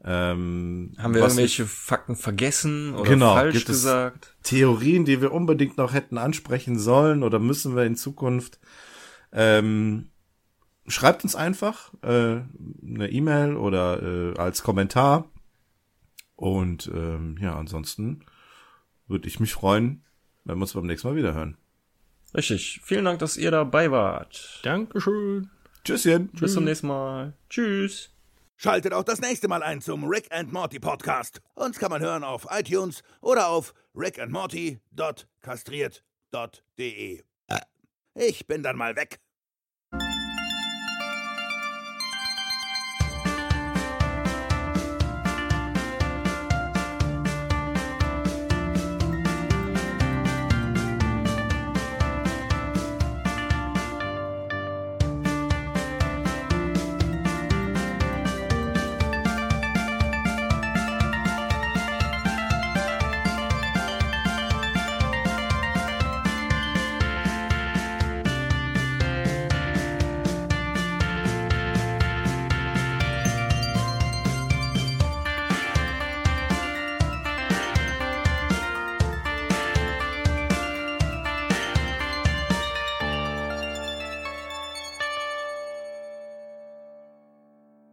Speaker 3: Ähm,
Speaker 2: Haben wir irgendwelche Fakten vergessen oder
Speaker 3: Genau,
Speaker 2: falsch
Speaker 3: gibt es-
Speaker 2: gesagt?
Speaker 3: Theorien, die wir unbedingt noch hätten ansprechen sollen oder müssen wir in Zukunft. Ähm, schreibt uns einfach äh, eine E-Mail oder äh, als Kommentar. Und ähm, ja, ansonsten würde ich mich freuen, wenn wir uns beim nächsten Mal wieder hören.
Speaker 2: Richtig. Vielen Dank, dass ihr dabei wart.
Speaker 4: Dankeschön.
Speaker 3: Tschüsschen.
Speaker 2: Bis zum nächsten Mal. Tschüss.
Speaker 1: Schaltet auch das nächste Mal ein zum Rick and Morty Podcast. Uns kann man hören auf iTunes oder auf rickandmorty.kastriert.de. Ich bin dann mal weg.